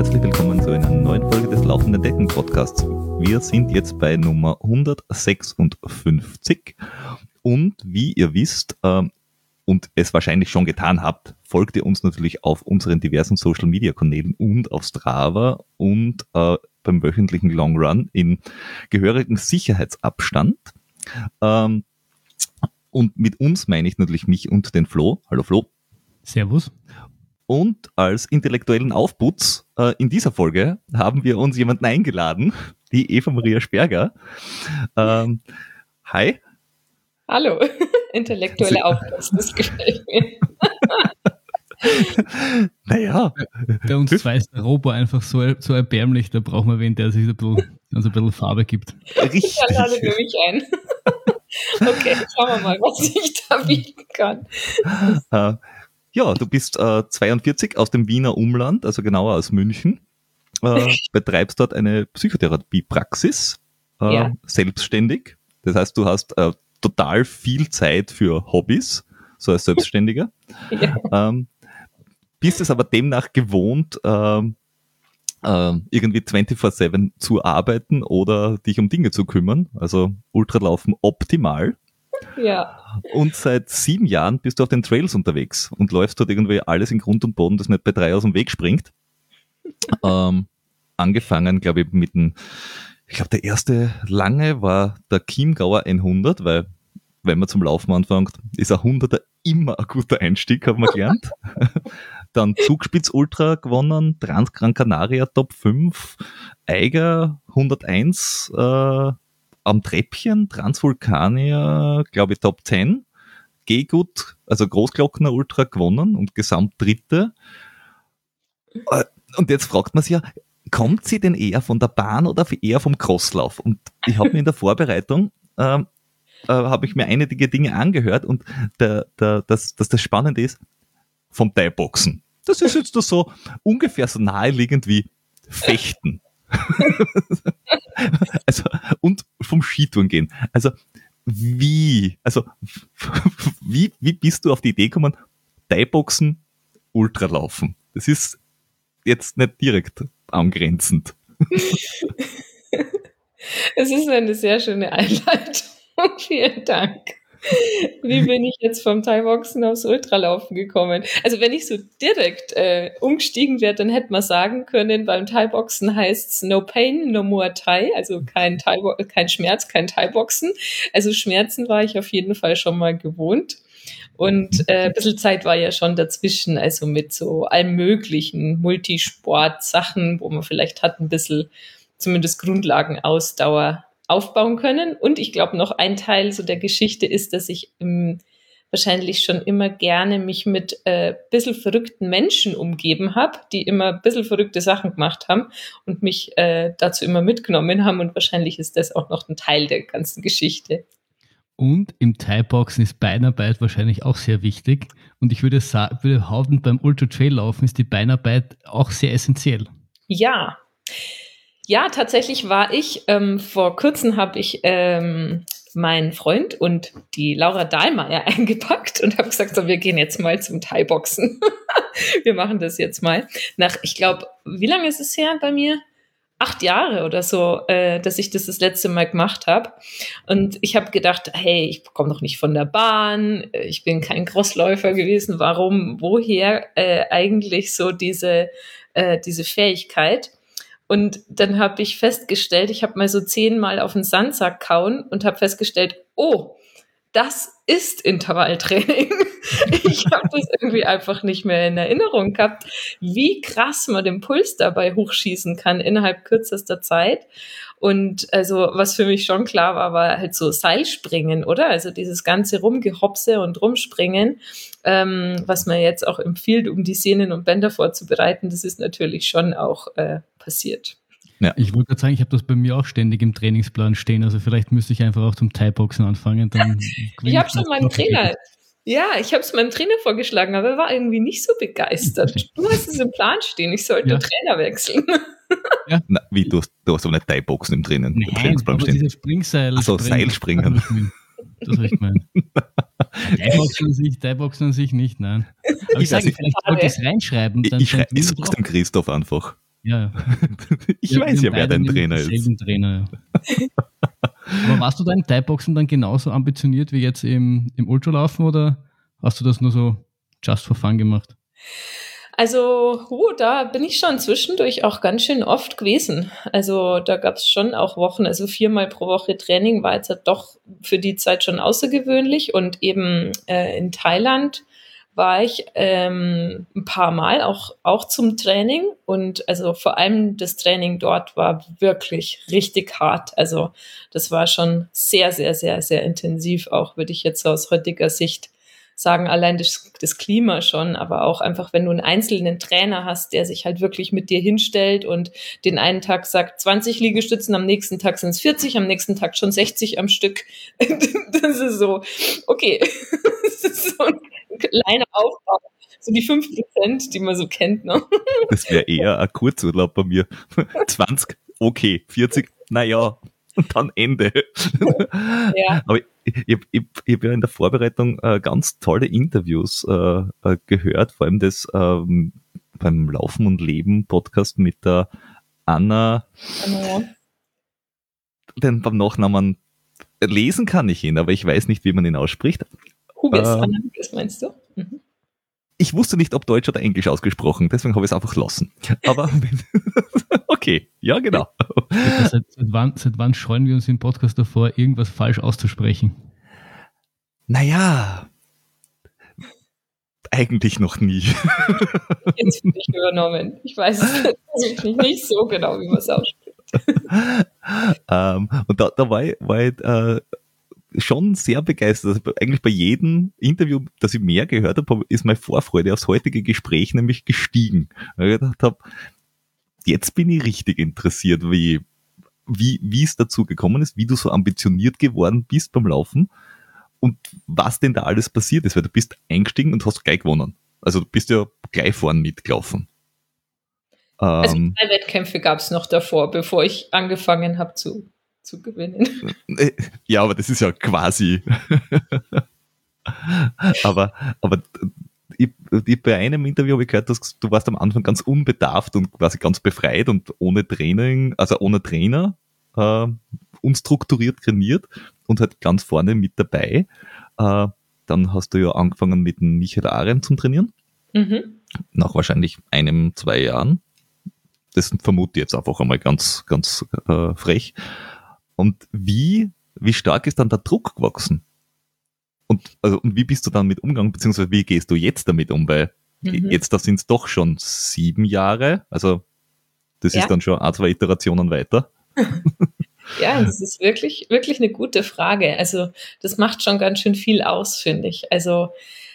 herzlich willkommen zu einer neuen Folge des Laufenden Decken Podcasts. Wir sind jetzt bei Nummer 156 und wie ihr wisst ähm, und es wahrscheinlich schon getan habt, folgt ihr uns natürlich auf unseren diversen Social Media Kanälen und auf Strava und äh, beim wöchentlichen Long Run in gehörigem Sicherheitsabstand. Ähm, und mit uns meine ich natürlich mich und den Flo. Hallo Flo. Servus. Und als intellektuellen Aufputz äh, in dieser Folge haben wir uns jemanden eingeladen, die Eva Maria Sperger. Ähm, hi. Hallo, intellektuelle Aufputz, das gefällt mir. naja. Bei uns zwei ist der Robo einfach so, so erbärmlich, da brauchen wir wen, der sich ein bisschen, also ein bisschen Farbe gibt. Richtig. Ich lade für mich ein. okay, schauen wir mal, was ich da bieten kann. Ja, du bist äh, 42 aus dem Wiener Umland, also genauer aus München. Äh, betreibst dort eine Psychotherapiepraxis, äh, ja. selbstständig. Das heißt, du hast äh, total viel Zeit für Hobbys, so als Selbstständiger. ja. ähm, bist es aber demnach gewohnt, ähm, äh, irgendwie 24-7 zu arbeiten oder dich um Dinge zu kümmern. Also Ultralaufen optimal. Ja. Und seit sieben Jahren bist du auf den Trails unterwegs und läufst dort irgendwie alles in Grund und Boden, das nicht bei drei aus dem Weg springt. Ähm, angefangen, glaube ich, mit dem, ich glaube, der erste lange war der Chiemgauer 100, weil wenn man zum Laufen anfängt, ist ein 100er immer ein guter Einstieg, haben wir gelernt. Dann Zugspitz Ultra gewonnen, Transgran Canaria Top 5, Eiger 101, äh, am Treppchen, Transvulkanier, glaube ich, Top 10. Gehgut, also Großglockner Ultra gewonnen und Gesamt Dritte. Äh, und jetzt fragt man sich ja, kommt sie denn eher von der Bahn oder eher vom Crosslauf? Und ich habe mir in der Vorbereitung ähm, äh, habe ich mir einige Dinge angehört und der, der, das, das, das Spannende ist, vom Thai-Boxen. Das ist jetzt so ungefähr so naheliegend wie Fechten. also, und vom Skitouren gehen. Also, wie, also, wie, wie bist du auf die Idee gekommen, Thai-Boxen, Ultralaufen? Das ist jetzt nicht direkt angrenzend. Es ist eine sehr schöne Einleitung. Vielen Dank. Wie bin ich jetzt vom Thai-Boxen aufs Ultralaufen gekommen? Also wenn ich so direkt äh, umgestiegen wäre, dann hätte man sagen können, beim Thai-Boxen heißt es no pain, no more Thai, also kein, Thai kein Schmerz, kein Thai-Boxen. Also Schmerzen war ich auf jeden Fall schon mal gewohnt. Und äh, ein bisschen Zeit war ja schon dazwischen, also mit so allem möglichen Multisport-Sachen, wo man vielleicht hat ein bisschen zumindest Grundlagenausdauer aufbauen können. Und ich glaube, noch ein Teil so der Geschichte ist, dass ich ähm, wahrscheinlich schon immer gerne mich mit äh, bisschen verrückten Menschen umgeben habe, die immer ein bisschen verrückte Sachen gemacht haben und mich äh, dazu immer mitgenommen haben. Und wahrscheinlich ist das auch noch ein Teil der ganzen Geschichte. Und im Thai-Boxen ist Beinarbeit wahrscheinlich auch sehr wichtig. Und ich würde, würde behaupten, beim Ultra-Trail-Laufen ist die Beinarbeit auch sehr essentiell. Ja, ja, tatsächlich war ich, ähm, vor kurzem habe ich ähm, meinen Freund und die Laura Dahlmeier eingepackt und habe gesagt, so, wir gehen jetzt mal zum Thai-Boxen. wir machen das jetzt mal. Nach, ich glaube, wie lange ist es her bei mir? acht Jahre oder so, äh, dass ich das das letzte Mal gemacht habe. Und ich habe gedacht, hey, ich komme doch nicht von der Bahn, ich bin kein Crossläufer gewesen. Warum, woher äh, eigentlich so diese, äh, diese Fähigkeit? Und dann habe ich festgestellt, ich habe mal so zehnmal auf den Sandsack kauen und habe festgestellt, oh, das ist Intervalltraining. ich habe das irgendwie einfach nicht mehr in Erinnerung gehabt, wie krass man den Puls dabei hochschießen kann innerhalb kürzester Zeit. Und also, was für mich schon klar war, war halt so Seilspringen, oder? Also dieses ganze Rumgehopse und Rumspringen, ähm, was man jetzt auch empfiehlt, um die Sehnen und Bänder vorzubereiten, das ist natürlich schon auch äh, passiert. Ja. Ich wollte gerade sagen, ich habe das bei mir auch ständig im Trainingsplan stehen. Also vielleicht müsste ich einfach auch zum Thai-Boxen anfangen. Dann ich habe schon meinen Trainer. Ja, ich habe es meinem Trainer vorgeschlagen, aber er war irgendwie nicht so begeistert. Du hast es im Plan stehen, ich sollte ja. Trainer wechseln. Ja. Na, wie, du hast, du hast aber nicht Thai-Boxen im Training, Nein, im Trainingsplan stehen. Diese Springseil. Also Seilspringen. Das habe ich gemeint. Thai-Boxen an sich, Thai-Boxen an sich nicht, nein. Aber ich, ich sage, vielleicht wollte ich es reinschreiben. Dann ich, ich, ich sag's dem Christoph einfach. Ja, ich Wir- weiß ja, wer dein Trainer ist. Trainer, ja. Aber warst du da im Thai-Boxen dann genauso ambitioniert wie jetzt im, im Ultralaufen oder hast du das nur so just for fun gemacht? Also, huh, da bin ich schon zwischendurch auch ganz schön oft gewesen. Also, da gab es schon auch Wochen, also viermal pro Woche Training war jetzt halt doch für die Zeit schon außergewöhnlich. Und eben äh, in Thailand war ich ähm, ein paar Mal auch, auch zum Training. Und also vor allem das Training dort war wirklich richtig hart. Also, das war schon sehr, sehr, sehr, sehr intensiv, auch würde ich jetzt aus heutiger Sicht sagen, allein das, das Klima schon, aber auch einfach, wenn du einen einzelnen Trainer hast, der sich halt wirklich mit dir hinstellt und den einen Tag sagt 20 Liegestützen, am nächsten Tag sind es 40, am nächsten Tag schon 60 am Stück. Das ist so, okay, das ist so ein kleiner Aufbau. So die 5 Prozent, die man so kennt, ne? Das wäre eher ein Kurzurlaub bei mir. 20, okay. 40, naja. Und dann Ende. Ja. Aber ich, ich, ich, habe ja in der Vorbereitung äh, ganz tolle Interviews äh, äh, gehört, vor allem das ähm, beim Laufen und Leben Podcast mit der Anna, Genau. denn beim Nachnamen lesen kann ich ihn, aber ich weiß nicht, wie man ihn ausspricht. Huges, Ähm. Anna Huges, meinst du? Mhm. Ich wusste nicht, ob Deutsch oder Englisch ausgesprochen, deswegen habe ich es einfach lassen. Aber okay, ja genau. Seit, seit, wann, seit wann scheuen wir uns im Podcast davor, irgendwas falsch auszusprechen? Naja, eigentlich noch nie. Jetzt bin ich übernommen. Ich weiß es tatsächlich nicht so genau, wie man es ausspricht. ähm, und da, da war ich, war ich äh, schon sehr begeistert. Also eigentlich bei jedem Interview, das ich mehr gehört habe, ist meine Vorfreude aufs heutige Gespräch nämlich gestiegen. Weil ich gedacht habe, jetzt bin ich richtig interessiert, wie, wie, wie es dazu gekommen ist, wie du so ambitioniert geworden bist beim Laufen und was denn da alles passiert ist, weil du bist eingestiegen und hast gleich gewonnen. Also du bist ja gleich vorn mitgelaufen. Also Ähm, drei Wettkämpfe gab es noch davor, bevor ich angefangen habe zu, zu gewinnen. Äh, Ja, aber das ist ja quasi. aber, aber ich, ich, bei einem Interview habe ich gehört, dass du warst am Anfang ganz unbedarft und quasi ganz befreit und ohne Training, also ohne Trainer, äh, unstrukturiert trainiert und halt ganz vorne mit dabei. Äh, dann hast du ja angefangen mit dem Michael Arendt zum Trainieren, Mhm. nach wahrscheinlich einem, zwei Jahren. Das vermute ich jetzt einfach einmal ganz, ganz äh, frech. Und wie, wie stark ist dann der Druck gewachsen? Und, also, und wie bist du dann mit umgegangen, beziehungsweise wie gehst du jetzt damit um? Weil Mhm. jetzt, da sind es doch schon sieben Jahre, also das Ja. ist dann schon ein, zwei Iterationen weiter. Ja, das ist wirklich, wirklich eine gute Frage. Also, das macht schon ganz schön viel aus, finde ich. Also,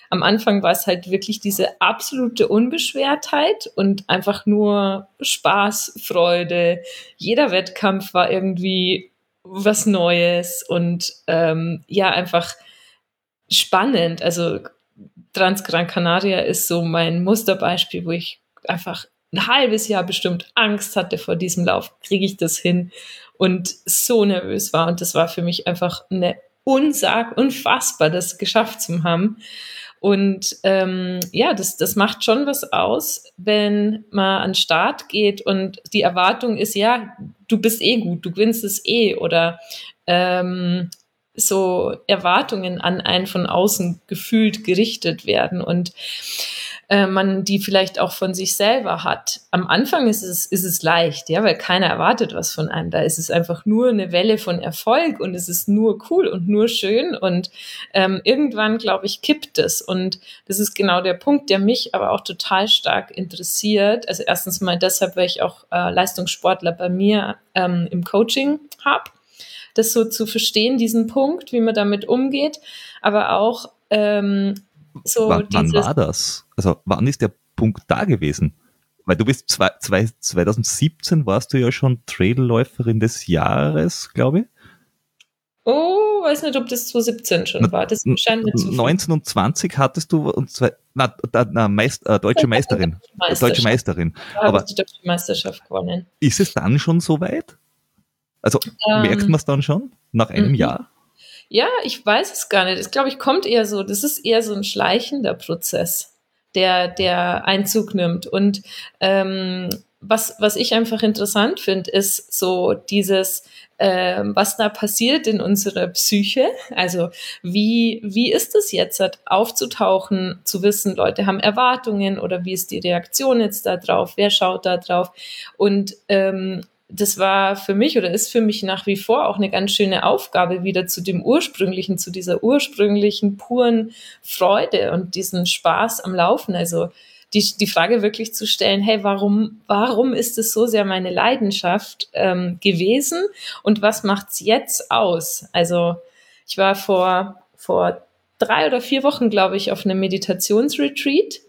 am Anfang war es halt wirklich diese absolute Unbeschwertheit und einfach nur Spaß, Freude. Jeder Wettkampf war irgendwie was Neues und ähm, ja, einfach spannend. Also, Transgran Canaria ist so mein Musterbeispiel, wo ich einfach ein halbes Jahr bestimmt Angst hatte vor diesem Lauf. Kriege ich das hin? und so nervös war. Und das war für mich einfach eine Unsag, unfassbar, das geschafft zu haben. Und ähm, ja, das, das macht schon was aus, wenn man an den Start geht und die Erwartung ist, ja, du bist eh gut, du gewinnst es eh. Oder ähm, so Erwartungen an einen von außen gefühlt gerichtet werden. Und äh, man die vielleicht auch von sich selber hat. Am Anfang ist es, ist es leicht, ja, weil keiner erwartet was von einem. Da ist es einfach nur eine Welle von Erfolg und es ist nur cool und nur schön und ähm, irgendwann, glaube ich, kippt es. Und das ist genau der Punkt, der mich aber auch total stark interessiert. Also erstens mal deshalb, weil ich auch äh, Leistungssportler bei mir ähm, im Coaching habe das so zu verstehen, diesen Punkt, wie man damit umgeht, aber auch ähm, so wann, wann war das? Also wann ist der Punkt da gewesen? Weil du bist zwei, zwei, 2017 warst du ja schon Trailläuferin des Jahres, glaube ich. Oh, weiß nicht, ob das 2017 schon Na, war. Das scheint mir zu 19 und 20 hattest du und zwei, na, na Meist, äh, deutsche Meisterin. Deutsche Meisterin. Da habe aber- ich die deutsche Meisterschaft gewonnen. Ist es dann schon so weit? Also merkt Ähm, man es dann schon nach einem mhm. Jahr? Ja, ich weiß es gar nicht. Ich glaube, ich kommt eher so, das ist eher so ein schleichender Prozess, der, der Einzug nimmt. Und ähm, was, was ich einfach interessant finde, ist so dieses, äh, was da passiert in unserer Psyche. Also wie, wie ist es jetzt, halt aufzutauchen, zu wissen, Leute haben Erwartungen oder wie ist die Reaktion jetzt da drauf, wer schaut da drauf und ähm, das war für mich oder ist für mich nach wie vor auch eine ganz schöne Aufgabe, wieder zu dem ursprünglichen, zu dieser ursprünglichen, puren Freude und diesen Spaß am Laufen. Also die, die Frage wirklich zu stellen, hey, warum, warum ist es so sehr meine Leidenschaft ähm, gewesen und was macht's jetzt aus? Also ich war vor, vor drei oder vier Wochen, glaube ich, auf einem Meditationsretreat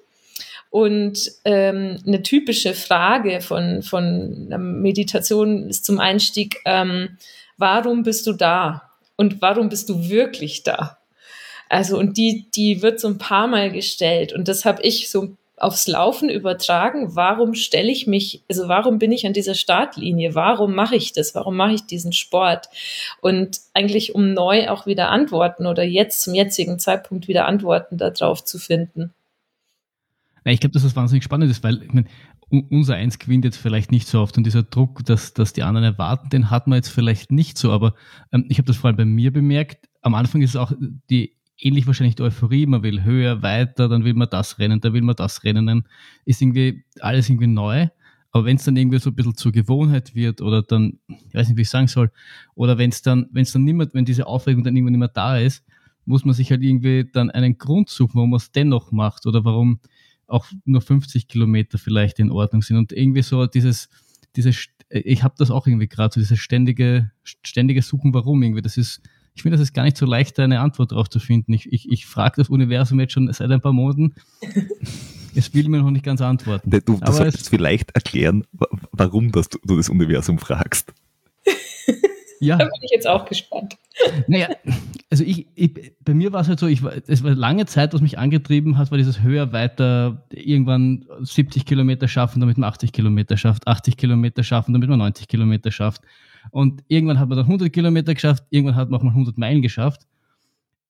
und ähm, eine typische Frage von, von Meditation ist zum Einstieg, ähm, warum bist du da? Und warum bist du wirklich da? Also, und die, die wird so ein paar Mal gestellt. Und das habe ich so aufs Laufen übertragen. Warum stelle ich mich, also warum bin ich an dieser Startlinie? Warum mache ich das? Warum mache ich diesen Sport? Und eigentlich, um neu auch wieder Antworten oder jetzt zum jetzigen Zeitpunkt wieder Antworten darauf zu finden. Ja, ich glaube, dass das wahnsinnig spannend ist, weil ich mein, unser Eins gewinnt jetzt vielleicht nicht so oft und dieser Druck, dass, dass die anderen erwarten, den hat man jetzt vielleicht nicht so. Aber ähm, ich habe das vor allem bei mir bemerkt. Am Anfang ist es auch die ähnlich wahrscheinlich die Euphorie. Man will höher, weiter, dann will man das rennen, da will man das rennen. Dann ist irgendwie alles irgendwie neu. Aber wenn es dann irgendwie so ein bisschen zur Gewohnheit wird oder dann, ich weiß nicht, wie ich sagen soll, oder wenn es dann, wenn es dann niemand, wenn diese Aufregung dann irgendwann nicht mehr da ist, muss man sich halt irgendwie dann einen Grund suchen, warum man es dennoch macht oder warum, auch nur 50 Kilometer vielleicht in Ordnung sind. Und irgendwie so dieses, dieses ich habe das auch irgendwie gerade, so dieses ständige, ständige Suchen, warum irgendwie. Das ist, ich finde, das ist gar nicht so leicht, eine Antwort darauf zu finden. Ich, ich, ich frage das Universum jetzt schon seit ein paar Monaten. Es will mir noch nicht ganz antworten. Du, du solltest vielleicht erklären, warum das, du das Universum fragst. Ja. Da bin ich jetzt auch gespannt. Naja, also ich, ich bei mir war es halt so, ich war, es war lange Zeit, was mich angetrieben hat, war dieses höher, weiter, irgendwann 70 Kilometer schaffen, damit man 80 Kilometer schafft, 80 Kilometer schaffen, damit man 90 Kilometer schafft. Und irgendwann hat man dann 100 Kilometer geschafft, irgendwann hat man auch mal 100 Meilen geschafft.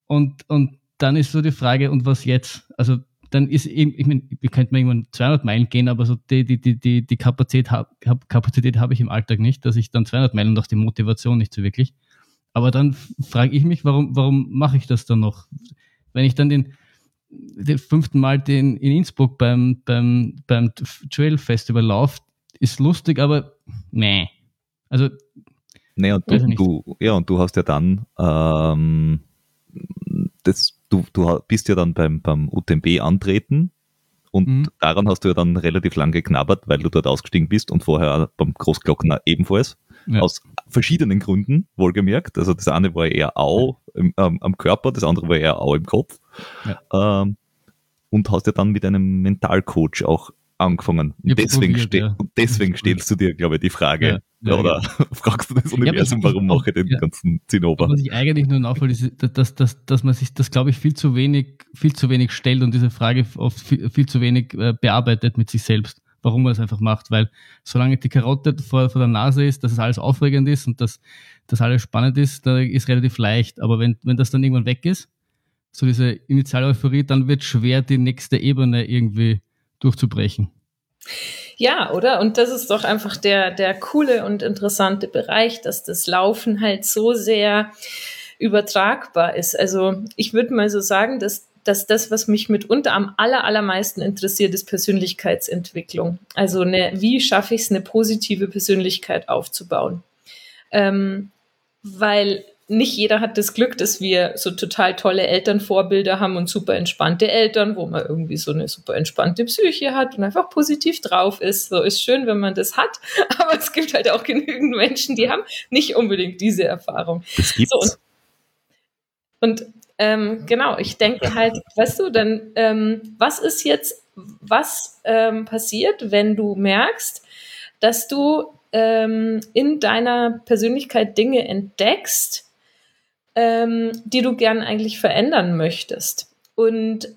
Und, und dann ist so die Frage, und was jetzt? Also dann ist eben, ich meine, wir könnten mal irgendwann 200 Meilen gehen, aber so die, die, die, die, die Kapazität, hab, Kapazität habe ich im Alltag nicht, dass ich dann 200 Meilen und auch die Motivation nicht so wirklich. Aber dann frage ich mich, warum, warum mache ich das dann noch? Wenn ich dann den, den fünften Mal den, in Innsbruck beim, beim, beim Trail Festival laufe, ist lustig, aber nee. Also. Nee, und du, du, ja, und du hast ja dann ähm, das du, du bist ja dann beim, beim UTMB antreten und mhm. daran hast du ja dann relativ lang geknabbert, weil du dort ausgestiegen bist und vorher beim Großglockner ebenfalls. Ja. Aus verschiedenen Gründen, wohlgemerkt. Also das eine war eher Au im, ähm, am Körper, das andere war eher Au im Kopf. Ja. Ähm, und hast ja dann mit einem Mentalcoach auch angefangen. Und deswegen, probiert, ste ja. deswegen stellst du dir, glaube ich, die Frage, ja, ja, oder fragst du das Universum, warum mache ich den ganzen Zinnober? Was ich eigentlich nur nachvoll ist, dass, dass, dass man sich das, glaube ich, viel zu wenig, viel zu wenig stellt und diese Frage oft viel, viel zu wenig äh, bearbeitet mit sich selbst, warum man es einfach macht. Weil solange die Karotte vor, vor der Nase ist, dass es alles aufregend ist und dass, dass alles spannend ist, da ist relativ leicht. Aber wenn, wenn das dann irgendwann weg ist, so diese initiale Euphorie, dann wird schwer, die nächste Ebene irgendwie durchzubrechen. Ja, oder? Und das ist doch einfach der, der coole und interessante Bereich, dass das Laufen halt so sehr übertragbar ist. Also ich würde mal so sagen, dass, dass das, was mich mitunter am aller, allermeisten interessiert, ist Persönlichkeitsentwicklung. Also eine, wie schaffe ich es, eine positive Persönlichkeit aufzubauen? Ähm, weil nicht jeder hat das Glück, dass wir so total tolle Elternvorbilder haben und super entspannte Eltern, wo man irgendwie so eine super entspannte Psyche hat und einfach positiv drauf ist. So ist schön, wenn man das hat, aber es gibt halt auch genügend Menschen, die haben nicht unbedingt diese Erfahrung. Das gibt's. So, und, und ähm, genau, ich denke halt, weißt du, dann ähm, was ist jetzt, was ähm, passiert, wenn du merkst, dass du ähm, in deiner Persönlichkeit Dinge entdeckst, ähm, die du gern eigentlich verändern möchtest. Und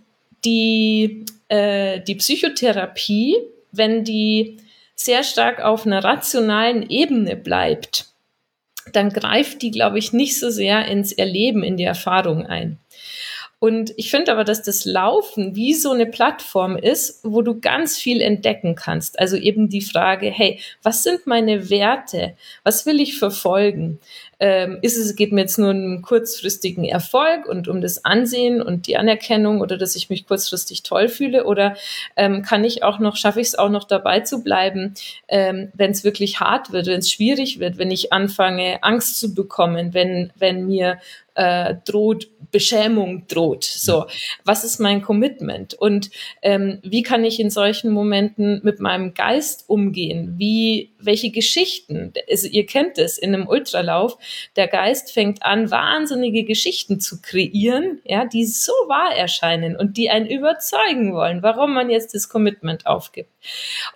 die, äh, die Psychotherapie, wenn die sehr stark auf einer rationalen Ebene bleibt, dann greift die, glaube ich, nicht so sehr ins Erleben, in die Erfahrung ein. Und ich finde aber, dass das Laufen wie so eine Plattform ist, wo du ganz viel entdecken kannst. Also eben die Frage, hey, was sind meine Werte? Was will ich verfolgen? Ähm, ist es, geht mir jetzt nur um kurzfristigen Erfolg und um das Ansehen und die Anerkennung oder dass ich mich kurzfristig toll fühle? Oder ähm, kann ich auch noch, schaffe ich es auch noch dabei zu bleiben, ähm, wenn es wirklich hart wird, wenn es schwierig wird, wenn ich anfange, Angst zu bekommen, wenn, wenn mir äh, droht, Beschämung droht. So, was ist mein Commitment? Und ähm, wie kann ich in solchen Momenten mit meinem Geist umgehen? Wie, welche Geschichten? Also ihr kennt es in einem Ultralauf. Der Geist fängt an, wahnsinnige Geschichten zu kreieren, ja, die so wahr erscheinen und die einen überzeugen wollen, warum man jetzt das Commitment aufgibt.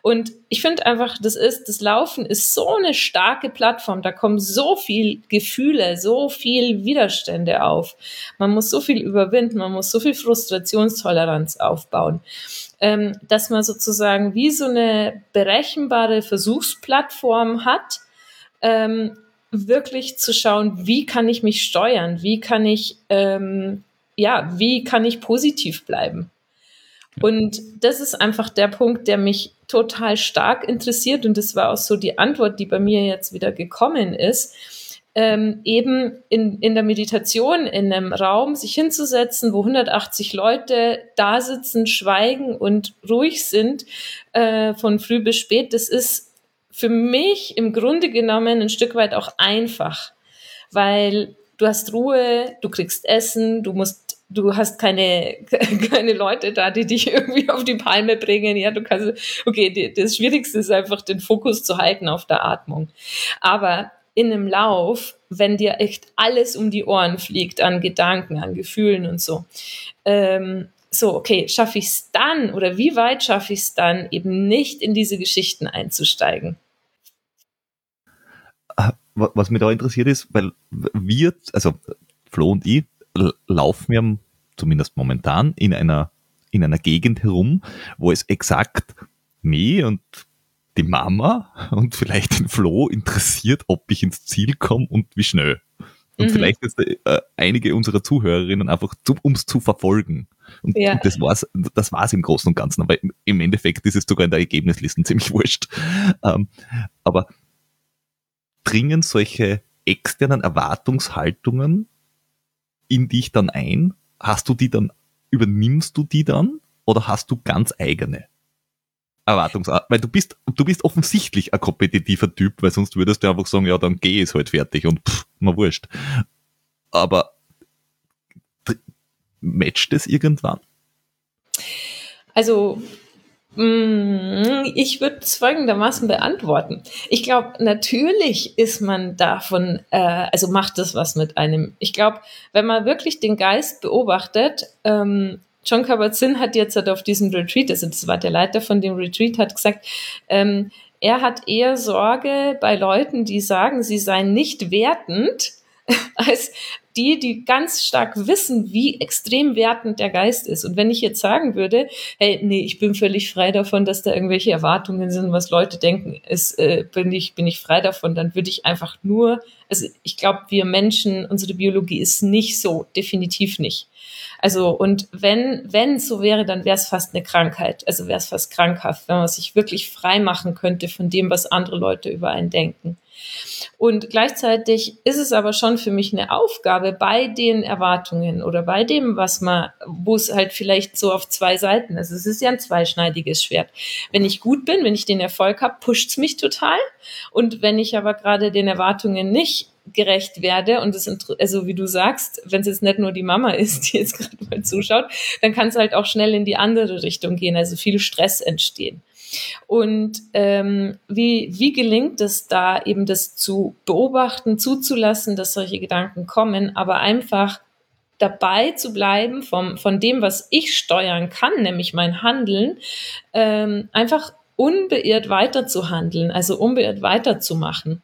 Und ich finde einfach, das ist, das Laufen ist so eine starke Plattform. Da kommen so viel Gefühle, so viel Widerstände auf. Man muss so viel überwinden, man muss so viel Frustrationstoleranz aufbauen, ähm, dass man sozusagen wie so eine berechenbare Versuchsplattform hat, ähm, wirklich zu schauen, wie kann ich mich steuern, wie kann ich, ähm, ja, wie kann ich positiv bleiben. Und das ist einfach der Punkt, der mich total stark interessiert. Und das war auch so die Antwort, die bei mir jetzt wieder gekommen ist. Ähm, eben in, in der Meditation in einem Raum sich hinzusetzen, wo 180 Leute da sitzen, schweigen und ruhig sind, äh, von früh bis spät, das ist für mich im Grunde genommen ein Stück weit auch einfach, weil du hast Ruhe, du kriegst Essen, du musst du hast keine, keine Leute da, die dich irgendwie auf die Palme bringen. Ja, du kannst, okay, das Schwierigste ist einfach, den Fokus zu halten auf der Atmung. Aber in einem Lauf, wenn dir echt alles um die Ohren fliegt an Gedanken, an Gefühlen und so, ähm, so, okay, schaffe ich es dann oder wie weit schaffe ich es dann, eben nicht in diese Geschichten einzusteigen? Ah, was mich da interessiert ist, weil wir, also Flo und ich, laufen wir zumindest momentan in einer, in einer Gegend herum, wo es exakt mich und die Mama und vielleicht den Flo interessiert, ob ich ins Ziel komme und wie schnell. Und mhm. vielleicht ist äh, einige unserer Zuhörerinnen einfach, um es zu verfolgen. Und, ja. und das war's, das war's im Großen und Ganzen. Aber im Endeffekt ist es sogar in der Ergebnisliste ziemlich wurscht. Ähm, aber dringen solche externen Erwartungshaltungen in dich dann ein? Hast du die dann, übernimmst du die dann oder hast du ganz eigene Erwartungsart? Weil du bist, du bist offensichtlich ein kompetitiver Typ, weil sonst würdest du einfach sagen, ja, dann geh es halt fertig und pff, mal wurscht. Aber matcht es irgendwann? Also Mm, ich würde es folgendermaßen beantworten. Ich glaube, natürlich ist man davon, äh, also macht das was mit einem. Ich glaube, wenn man wirklich den Geist beobachtet, ähm, John Kabat-Zinn hat jetzt halt auf diesem Retreat, also das war der Leiter von dem Retreat, hat gesagt, ähm, er hat eher Sorge bei Leuten, die sagen, sie seien nicht wertend, als die, die ganz stark wissen, wie extrem wertend der Geist ist. Und wenn ich jetzt sagen würde, hey, nee, ich bin völlig frei davon, dass da irgendwelche Erwartungen sind, was Leute denken, ist, äh, bin ich, bin ich frei davon, dann würde ich einfach nur, also ich glaube, wir Menschen, unsere Biologie ist nicht so, definitiv nicht. Also, und wenn, wenn so wäre, dann wäre es fast eine Krankheit. Also wäre es fast krankhaft, wenn man sich wirklich frei machen könnte von dem, was andere Leute über einen denken. Und gleichzeitig ist es aber schon für mich eine Aufgabe bei den Erwartungen oder bei dem, was man, wo es halt vielleicht so auf zwei Seiten ist. Es ist ja ein zweischneidiges Schwert. Wenn ich gut bin, wenn ich den Erfolg habe, pusht es mich total. Und wenn ich aber gerade den Erwartungen nicht gerecht werde und es also wie du sagst, wenn es jetzt nicht nur die Mama ist, die jetzt gerade mal zuschaut, dann kann es halt auch schnell in die andere Richtung gehen, also viel Stress entstehen. Und ähm, wie, wie gelingt es da eben das zu beobachten, zuzulassen, dass solche Gedanken kommen, aber einfach dabei zu bleiben vom, von dem, was ich steuern kann, nämlich mein Handeln, ähm, einfach unbeirrt weiterzuhandeln, also unbeirrt weiterzumachen.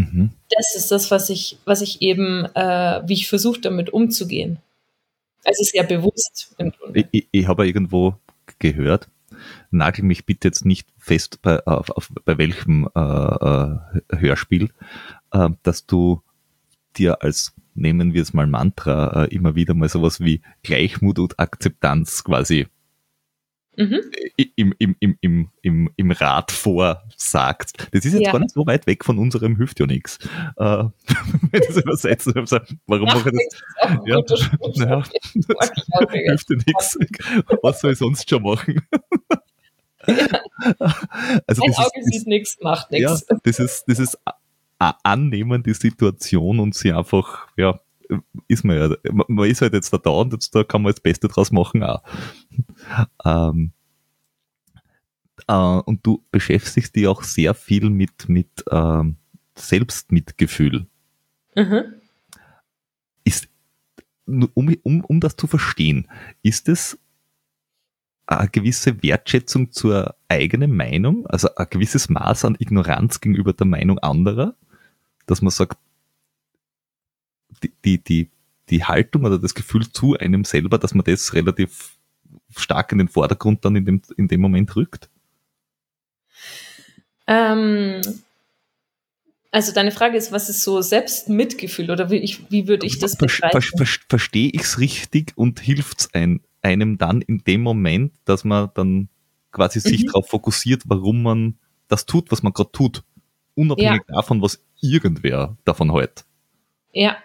Mhm. Das ist das, was ich, was ich eben, äh, wie ich versuche, damit umzugehen. Also sehr bewusst. Im Grunde. Ich, ich habe irgendwo gehört, nagel mich bitte jetzt nicht fest bei, auf, auf, bei welchem äh, äh, Hörspiel, äh, dass du dir als nehmen wir es mal Mantra, äh, immer wieder mal sowas wie Gleichmut und Akzeptanz quasi mhm. im, im, im, im, im, im Rat vorsagt. Das ist jetzt ja. gar nicht so weit weg von unserem Hilft ja nichts. Äh, wenn das übersetzen, warum ja, mache ich das? Ja, naja, das hilft ja nichts. Was soll ich sonst schon machen? Ja. Also Ein Auge sieht nichts, macht nichts. Ja, das ist, das ist annehmen die Situation und sie einfach, ja, ist man ja, man ist halt jetzt da da und jetzt da kann man das Beste draus machen auch. Ähm, äh, und du beschäftigst dich auch sehr viel mit, mit ähm, Selbstmitgefühl. Mhm. Ist, um, um, um das zu verstehen, ist es eine gewisse Wertschätzung zur eigenen Meinung, also ein gewisses Maß an Ignoranz gegenüber der Meinung anderer, dass man sagt, die, die, die, Haltung oder das Gefühl zu einem selber, dass man das relativ stark in den Vordergrund dann in dem, in dem Moment rückt? Ähm, also deine Frage ist, was ist so Selbstmitgefühl oder wie, ich, wie würde ich das beschreiben? Ver, ver, Verstehe ich es richtig und hilft es ein, einem dann in dem Moment, dass man dann quasi sich mhm. darauf fokussiert, warum man das tut, was man gerade tut, unabhängig ja. davon, was irgendwer davon hält. Ja,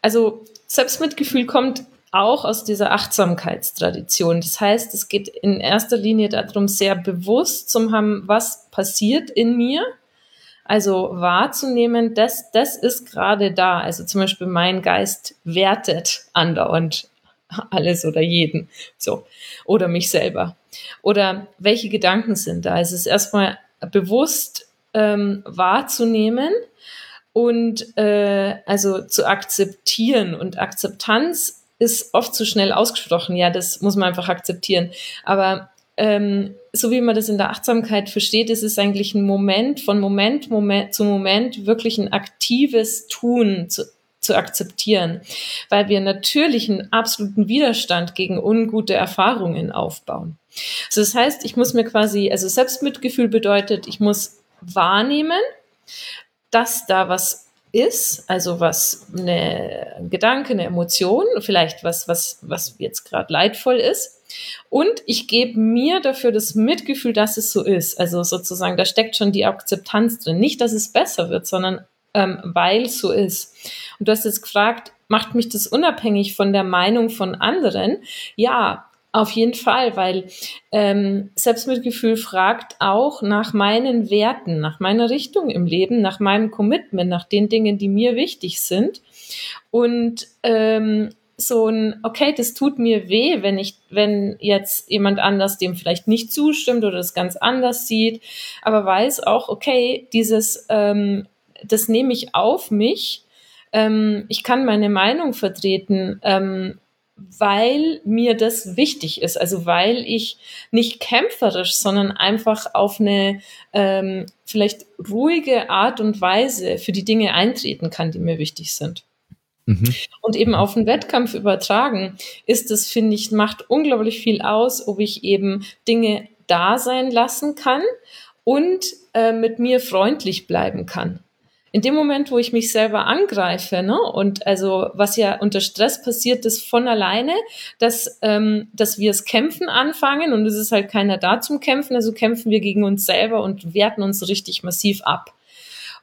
also Selbstmitgefühl kommt auch aus dieser Achtsamkeitstradition. Das heißt, es geht in erster Linie darum, sehr bewusst zu haben, was passiert in mir. Also wahrzunehmen, dass das ist gerade da. Also zum Beispiel mein Geist wertet andauernd alles oder jeden. So. Oder mich selber. Oder welche Gedanken sind da? Also es ist erstmal bewusst ähm, wahrzunehmen und äh, also zu akzeptieren. Und Akzeptanz ist oft zu schnell ausgesprochen. Ja, das muss man einfach akzeptieren. Aber ähm, so wie man das in der Achtsamkeit versteht, ist es eigentlich ein Moment von Moment, Moment zu Moment wirklich ein aktives Tun zu, zu akzeptieren, weil wir natürlich einen absoluten Widerstand gegen ungute Erfahrungen aufbauen. Also das heißt, ich muss mir quasi, also Selbstmitgefühl bedeutet, ich muss wahrnehmen, dass da was ist, also was eine ein Gedanke, eine Emotion, vielleicht was, was, was jetzt gerade leidvoll ist. Und ich gebe mir dafür das Mitgefühl, dass es so ist. Also sozusagen, da steckt schon die Akzeptanz drin. Nicht, dass es besser wird, sondern ähm, weil so ist. Und du hast jetzt gefragt, macht mich das unabhängig von der Meinung von anderen? Ja, auf jeden Fall, weil ähm, Selbstmitgefühl fragt auch nach meinen Werten, nach meiner Richtung im Leben, nach meinem Commitment, nach den Dingen, die mir wichtig sind. Und ähm, so ein, okay, das tut mir weh, wenn ich, wenn jetzt jemand anders dem vielleicht nicht zustimmt oder das ganz anders sieht, aber weiß auch, okay, dieses, ähm, das nehme ich auf mich. Ähm, ich kann meine Meinung vertreten. Ähm, weil mir das wichtig ist. Also weil ich nicht kämpferisch, sondern einfach auf eine ähm, vielleicht ruhige Art und Weise für die Dinge eintreten kann, die mir wichtig sind. Mhm. Und eben auf einen Wettkampf übertragen, ist das, finde ich, macht unglaublich viel aus, ob ich eben Dinge da sein lassen kann und äh, mit mir freundlich bleiben kann in dem Moment, wo ich mich selber angreife, ne, und also was ja unter Stress passiert, ist von alleine, dass, ähm, dass wir es kämpfen anfangen und es ist halt keiner da zum Kämpfen, also kämpfen wir gegen uns selber und werten uns richtig massiv ab.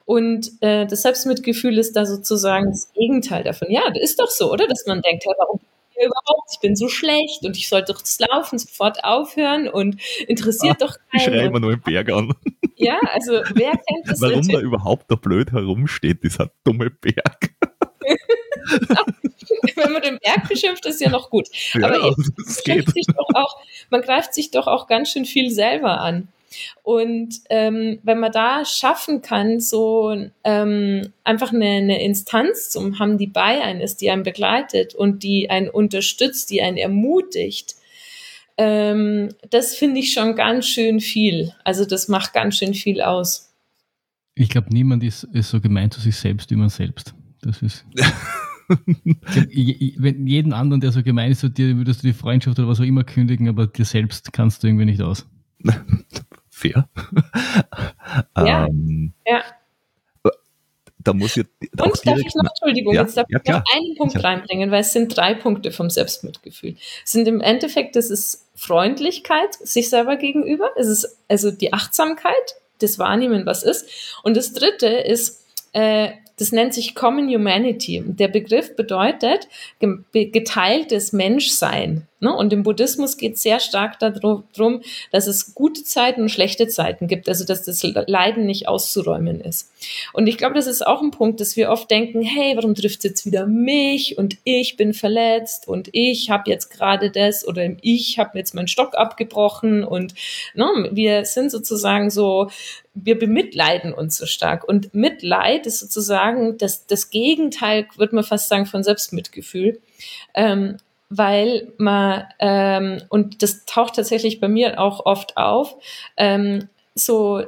Und äh, das Selbstmitgefühl ist da sozusagen das Gegenteil davon. Ja, das ist doch so, oder? Dass man denkt, hey, warum überhaupt? Ich bin so schlecht und ich sollte doch das Laufen sofort aufhören und interessiert ah, doch keinen. Ich schreibe immer nur im Berg an. Ja, also wer kennt das? Warum da überhaupt da blöd herumsteht, dieser dumme Berg. Wenn man den Berg beschimpft, ist ja noch gut. Ja, Aber eben, doch auch, man greift sich doch auch ganz schön viel selber an. Und ähm, wenn man da schaffen kann, so ähm, einfach eine, eine Instanz zu haben, die bei einem ist, die einen begleitet und die einen unterstützt, die einen ermutigt, ähm, das finde ich schon ganz schön viel. Also das macht ganz schön viel aus. Ich glaube, niemand ist, ist so gemein zu sich selbst wie man selbst. Das ist. wenn jeden anderen, der so gemein ist zu dir, würdest du die Freundschaft oder was auch immer kündigen, aber dir selbst kannst du irgendwie nicht aus. fair. Ja. ähm, ja. Da muss ich auch Und darf ich noch, Entschuldigung, ja, jetzt darf ja, ich noch einen Punkt ja. reinbringen, weil es sind drei Punkte vom Selbstmitgefühl. Es sind im Endeffekt, das ist Freundlichkeit sich selber gegenüber, es ist also die Achtsamkeit, das Wahrnehmen, was ist. Und das dritte ist äh, das nennt sich Common Humanity. Der Begriff bedeutet geteiltes Menschsein. Ne? Und im Buddhismus geht es sehr stark darum, dass es gute Zeiten und schlechte Zeiten gibt, also dass das Leiden nicht auszuräumen ist. Und ich glaube, das ist auch ein Punkt, dass wir oft denken, hey, warum trifft es jetzt wieder mich und ich bin verletzt und ich habe jetzt gerade das oder ich habe jetzt meinen Stock abgebrochen und ne, wir sind sozusagen so wir bemitleiden uns so stark. Und Mitleid ist sozusagen das, das Gegenteil, würde man fast sagen, von Selbstmitgefühl. Ähm, weil man, ähm, und das taucht tatsächlich bei mir auch oft auf, ähm, so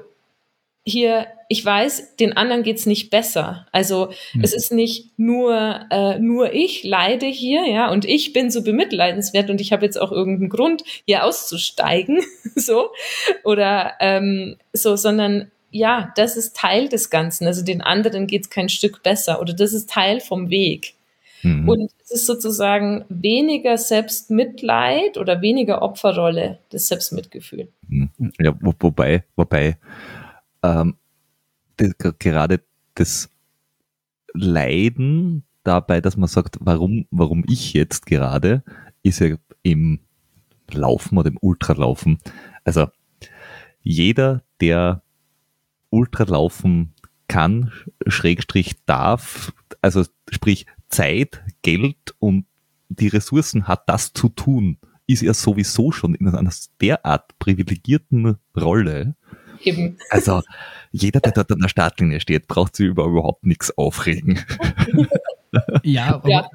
hier, ich weiß, den anderen geht's nicht besser. Also mhm. es ist nicht nur äh, nur ich leide hier, ja, und ich bin so bemitleidenswert und ich habe jetzt auch irgendeinen Grund, hier auszusteigen, so oder ähm, so, sondern ja, das ist Teil des Ganzen. Also den anderen geht's kein Stück besser oder das ist Teil vom Weg. Mhm. Und es ist sozusagen weniger Selbstmitleid oder weniger Opferrolle, das Selbstmitgefühl. Mhm. Ja, wo, wobei, wobei ähm, das, gerade das Leiden dabei, dass man sagt, warum, warum ich jetzt gerade, ist ja im Laufen oder im Ultralaufen. Also jeder, der Ultralaufen kann, Schrägstrich darf, also sprich Zeit, Geld und die Ressourcen hat, das zu tun, ist er sowieso schon in einer derart privilegierten Rolle, Eben. Also jeder, der dort an der Startlinie steht, braucht sich über überhaupt nichts aufregen. Ja, aber ja.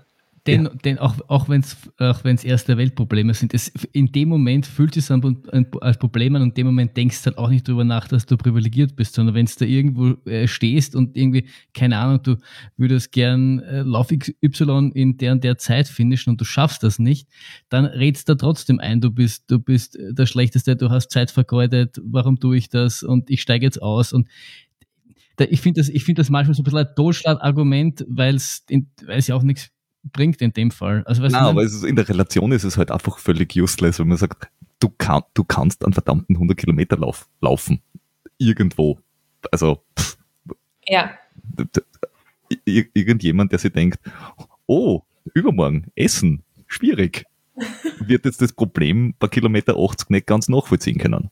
Denn, ja. denn auch, auch wenn es auch wenn's erste Weltprobleme sind, es, in dem Moment fühlt es sich als Problem an und in dem Moment denkst du halt auch nicht darüber nach, dass du privilegiert bist, sondern wenn du da irgendwo äh, stehst und irgendwie, keine Ahnung, du würdest gern äh, Lauf XY in der und der Zeit finishen und du schaffst das nicht, dann redst du da trotzdem ein, du bist, du bist der Schlechteste, du hast Zeit vergeudet, warum tue ich das? Und ich steige jetzt aus. Und ich finde das, ich finde das manchmal so ein bisschen ein Totschlagargument, weil es ja auch nichts bringt in dem Fall. Also, Nein, aber ist, in der Relation ist es halt einfach völlig useless, wenn man sagt, du, kann, du kannst einen verdammten 100 Kilometer Lauf, laufen. Irgendwo. Also, pff, ja. Irgendjemand, der sich denkt, oh, übermorgen, Essen, schwierig, wird jetzt das Problem bei Kilometer 80 nicht ganz nachvollziehen können.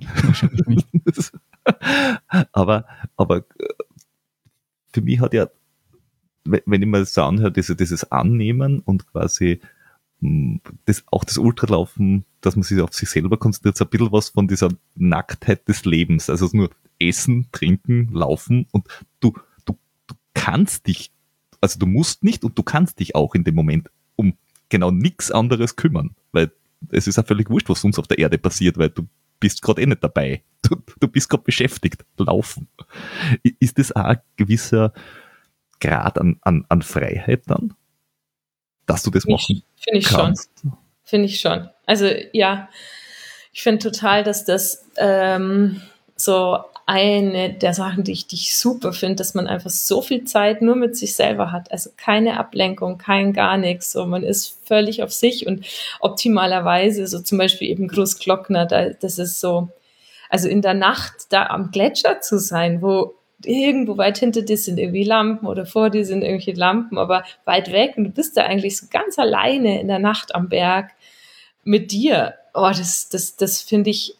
aber, aber äh, für mich hat ja wenn ich mir das so anhöre, diese, dieses Annehmen und quasi hm, das, auch das Ultralaufen, dass man sich auf sich selber konzentriert, so ein bisschen was von dieser Nacktheit des Lebens. Also nur Essen, Trinken, Laufen und du, du, du kannst dich, also du musst nicht und du kannst dich auch in dem Moment um genau nichts anderes kümmern, weil es ist ja völlig wurscht, was uns auf der Erde passiert, weil du bist gerade eh nicht dabei. Du, du bist gerade beschäftigt, laufen. Ist das auch ein gewisser Grad an, an, an Freiheit dann, dass du das machen Finde ich kannst. schon. Finde ich schon. Also ja, ich finde total, dass das ähm, so eine der Sachen, die ich, die ich super finde, dass man einfach so viel Zeit nur mit sich selber hat. Also keine Ablenkung, kein gar nichts. So, man ist völlig auf sich und optimalerweise, so zum Beispiel eben Großglockner, da, das ist so, also in der Nacht da am Gletscher zu sein, wo irgendwo weit hinter dir sind irgendwie Lampen oder vor dir sind irgendwelche Lampen, aber weit weg und du bist da eigentlich so ganz alleine in der Nacht am Berg mit dir. Oh, das, das, das finde ich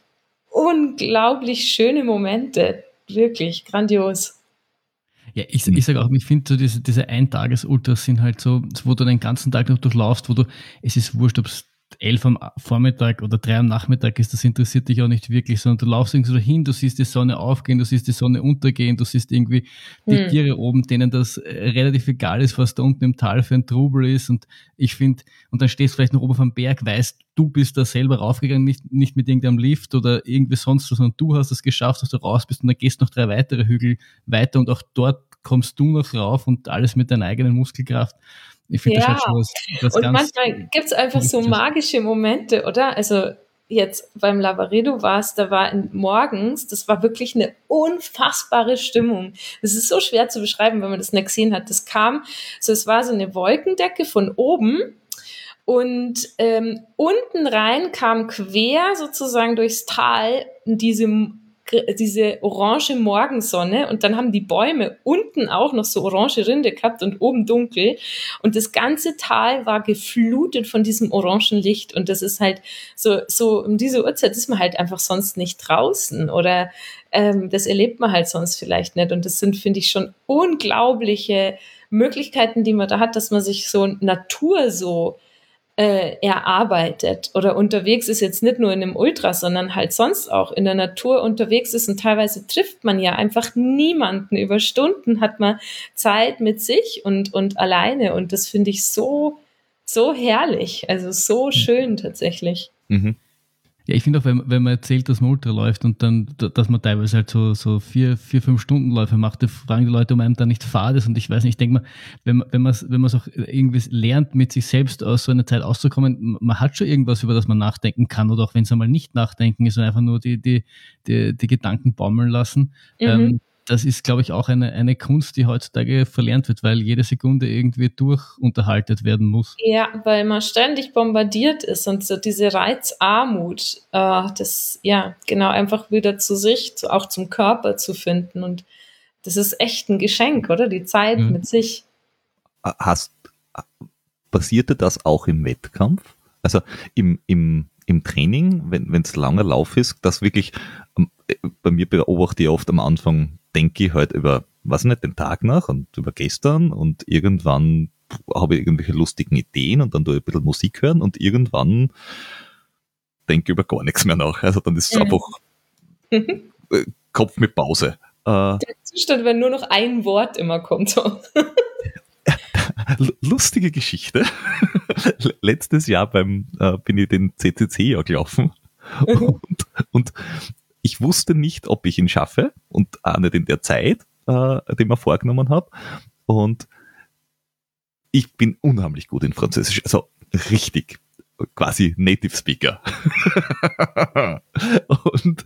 unglaublich schöne Momente. Wirklich grandios. Ja, ich, ich sage auch, ich finde so diese, diese Eintages-Ultras sind halt so, wo du den ganzen Tag noch durchlaufst, wo du, es ist wurscht, ob es elf am Vormittag oder drei am Nachmittag ist, das interessiert dich auch nicht wirklich, sondern du laufst irgendwo dahin, du siehst die Sonne aufgehen, du siehst die Sonne untergehen, du siehst irgendwie die hm. Tiere oben, denen das äh, relativ egal ist, was da unten im Tal für ein Trubel ist und ich finde, und dann stehst du vielleicht noch oben vom Berg, weißt, du bist da selber raufgegangen, nicht, nicht mit irgendeinem Lift oder irgendwie sonst was, sondern du hast es geschafft, dass du raus bist und dann gehst noch drei weitere Hügel weiter und auch dort kommst du noch rauf und alles mit deiner eigenen Muskelkraft. Ich finde ja. das halt schon was, was Und manchmal gibt es einfach so magische Momente, oder? Also jetzt beim Lavaredo warst, da war morgens, das war wirklich eine unfassbare Stimmung. Das ist so schwer zu beschreiben, wenn man das nicht gesehen hat. Das kam, so es war so eine Wolkendecke von oben und ähm, unten rein kam quer sozusagen durchs Tal diese diese orange Morgensonne und dann haben die Bäume unten auch noch so orange Rinde gehabt und oben dunkel. Und das ganze Tal war geflutet von diesem orangen Licht. Und das ist halt so, so um diese Uhrzeit ist man halt einfach sonst nicht draußen oder ähm, das erlebt man halt sonst vielleicht nicht. Und das sind, finde ich, schon unglaubliche Möglichkeiten, die man da hat, dass man sich so Natur so äh, erarbeitet oder unterwegs ist, jetzt nicht nur in einem Ultra, sondern halt sonst auch in der Natur unterwegs ist und teilweise trifft man ja einfach niemanden. Über Stunden hat man Zeit mit sich und, und alleine und das finde ich so, so herrlich, also so mhm. schön tatsächlich. Mhm. Ja, ich finde auch, wenn, wenn man erzählt, dass man Ultra läuft und dann, dass man teilweise halt so, so vier, vier, fünf Stundenläufe macht, da fragen die Leute, um einem da nicht fad ist. Und ich weiß nicht, ich denke mal, wenn man, wenn man es wenn auch irgendwie lernt, mit sich selbst aus so einer Zeit auszukommen, man hat schon irgendwas, über das man nachdenken kann. Oder auch wenn es einmal nicht nachdenken ist und einfach nur die, die, die, die Gedanken baumeln lassen. Mhm. Ähm, das ist, glaube ich, auch eine, eine Kunst, die heutzutage verlernt wird, weil jede Sekunde irgendwie durchunterhaltet werden muss. Ja, weil man ständig bombardiert ist und so diese Reizarmut, äh, das, ja, genau, einfach wieder zu sich, zu, auch zum Körper zu finden. Und das ist echt ein Geschenk, oder? Die Zeit mhm. mit sich. Hast, passierte das auch im Wettkampf? Also im, im, im Training, wenn es langer Lauf ist, dass wirklich, ähm, bei mir beobachte ich oft am Anfang denke ich halt über, was nicht, den Tag nach und über gestern und irgendwann habe ich irgendwelche lustigen Ideen und dann tue ich ein bisschen Musik hören und irgendwann denke ich über gar nichts mehr nach. Also dann ist es mhm. einfach äh, Kopf mit Pause. Äh, Der Zustand, wenn nur noch ein Wort immer kommt. Lustige Geschichte. Letztes Jahr beim, äh, bin ich den CCC ja gelaufen. Mhm. Und, und ich wusste nicht, ob ich ihn schaffe und auch nicht in der Zeit, äh, die mir vorgenommen habe. Und ich bin unheimlich gut in Französisch, also richtig quasi Native Speaker. und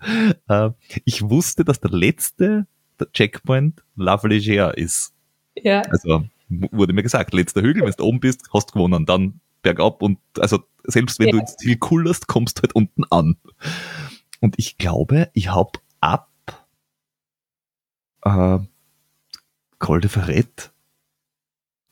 äh, ich wusste, dass der letzte der Checkpoint La Légère ist. Ja. Also wurde mir gesagt, letzter Hügel, wenn du oben bist, hast du gewonnen, dann bergab und also selbst wenn ja. du ins Ziel kullerst, kommst du halt unten an. Und ich glaube, ich habe ab äh, Col de Ferret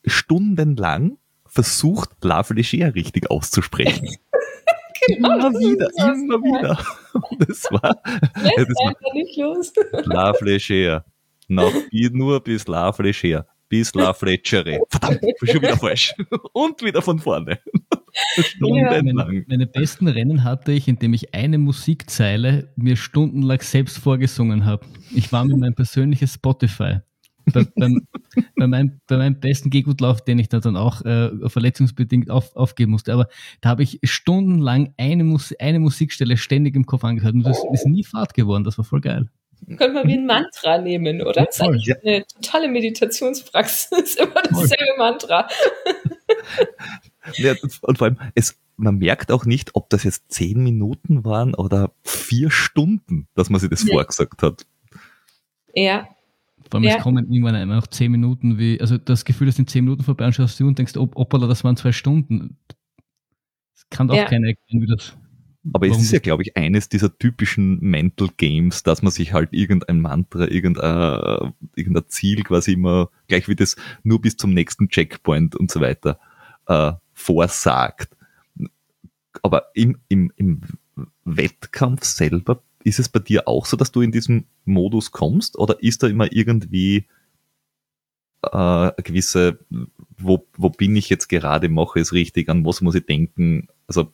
stundenlang versucht, La Fléchère richtig auszusprechen. genau, immer wieder, immer wieder. Und das war, das war nicht los. La Fléchère. Noch nur bis La Fléchère. Bis La Fletchere. Verdammt, schon wieder falsch. Und wieder von vorne. Stundenlang. Meine, meine besten Rennen hatte ich, indem ich eine Musikzeile mir stundenlang selbst vorgesungen habe. Ich war mit meinem persönliches Spotify. Bei, beim, bei, meinem, bei meinem besten Gehgutlauf, den ich da dann auch äh, verletzungsbedingt auf, aufgeben musste. Aber da habe ich stundenlang eine, Mus eine Musikstelle ständig im Kopf angehört und das ist nie Fahrt geworden. Das war voll geil. Können wir wie ein Mantra nehmen, oder? Das ist eigentlich eine totale Meditationspraxis, immer dasselbe Mantra. Ja, und vor allem, es, man merkt auch nicht, ob das jetzt zehn Minuten waren oder vier Stunden, dass man sich das ja. vorgesagt hat. Ja. Vor allem, ja. es kommen irgendwann einmal noch zehn Minuten, wie, also das Gefühl, das sind zehn Minuten vorbei und schaust du und denkst, ob, hoppala, das waren zwei Stunden. Das kann doch ja. keiner erkennen, wie das. Aber es ist ja, glaube ich, eines dieser typischen Mental Games, dass man sich halt irgendein Mantra, irgendein, irgendein Ziel quasi immer, gleich wie das nur bis zum nächsten Checkpoint und so weiter, äh, vorsagt. Aber im, im, im Wettkampf selber ist es bei dir auch so, dass du in diesen Modus kommst oder ist da immer irgendwie äh, eine gewisse, wo, wo bin ich jetzt gerade, mache ich es richtig, an was muss ich denken? Also,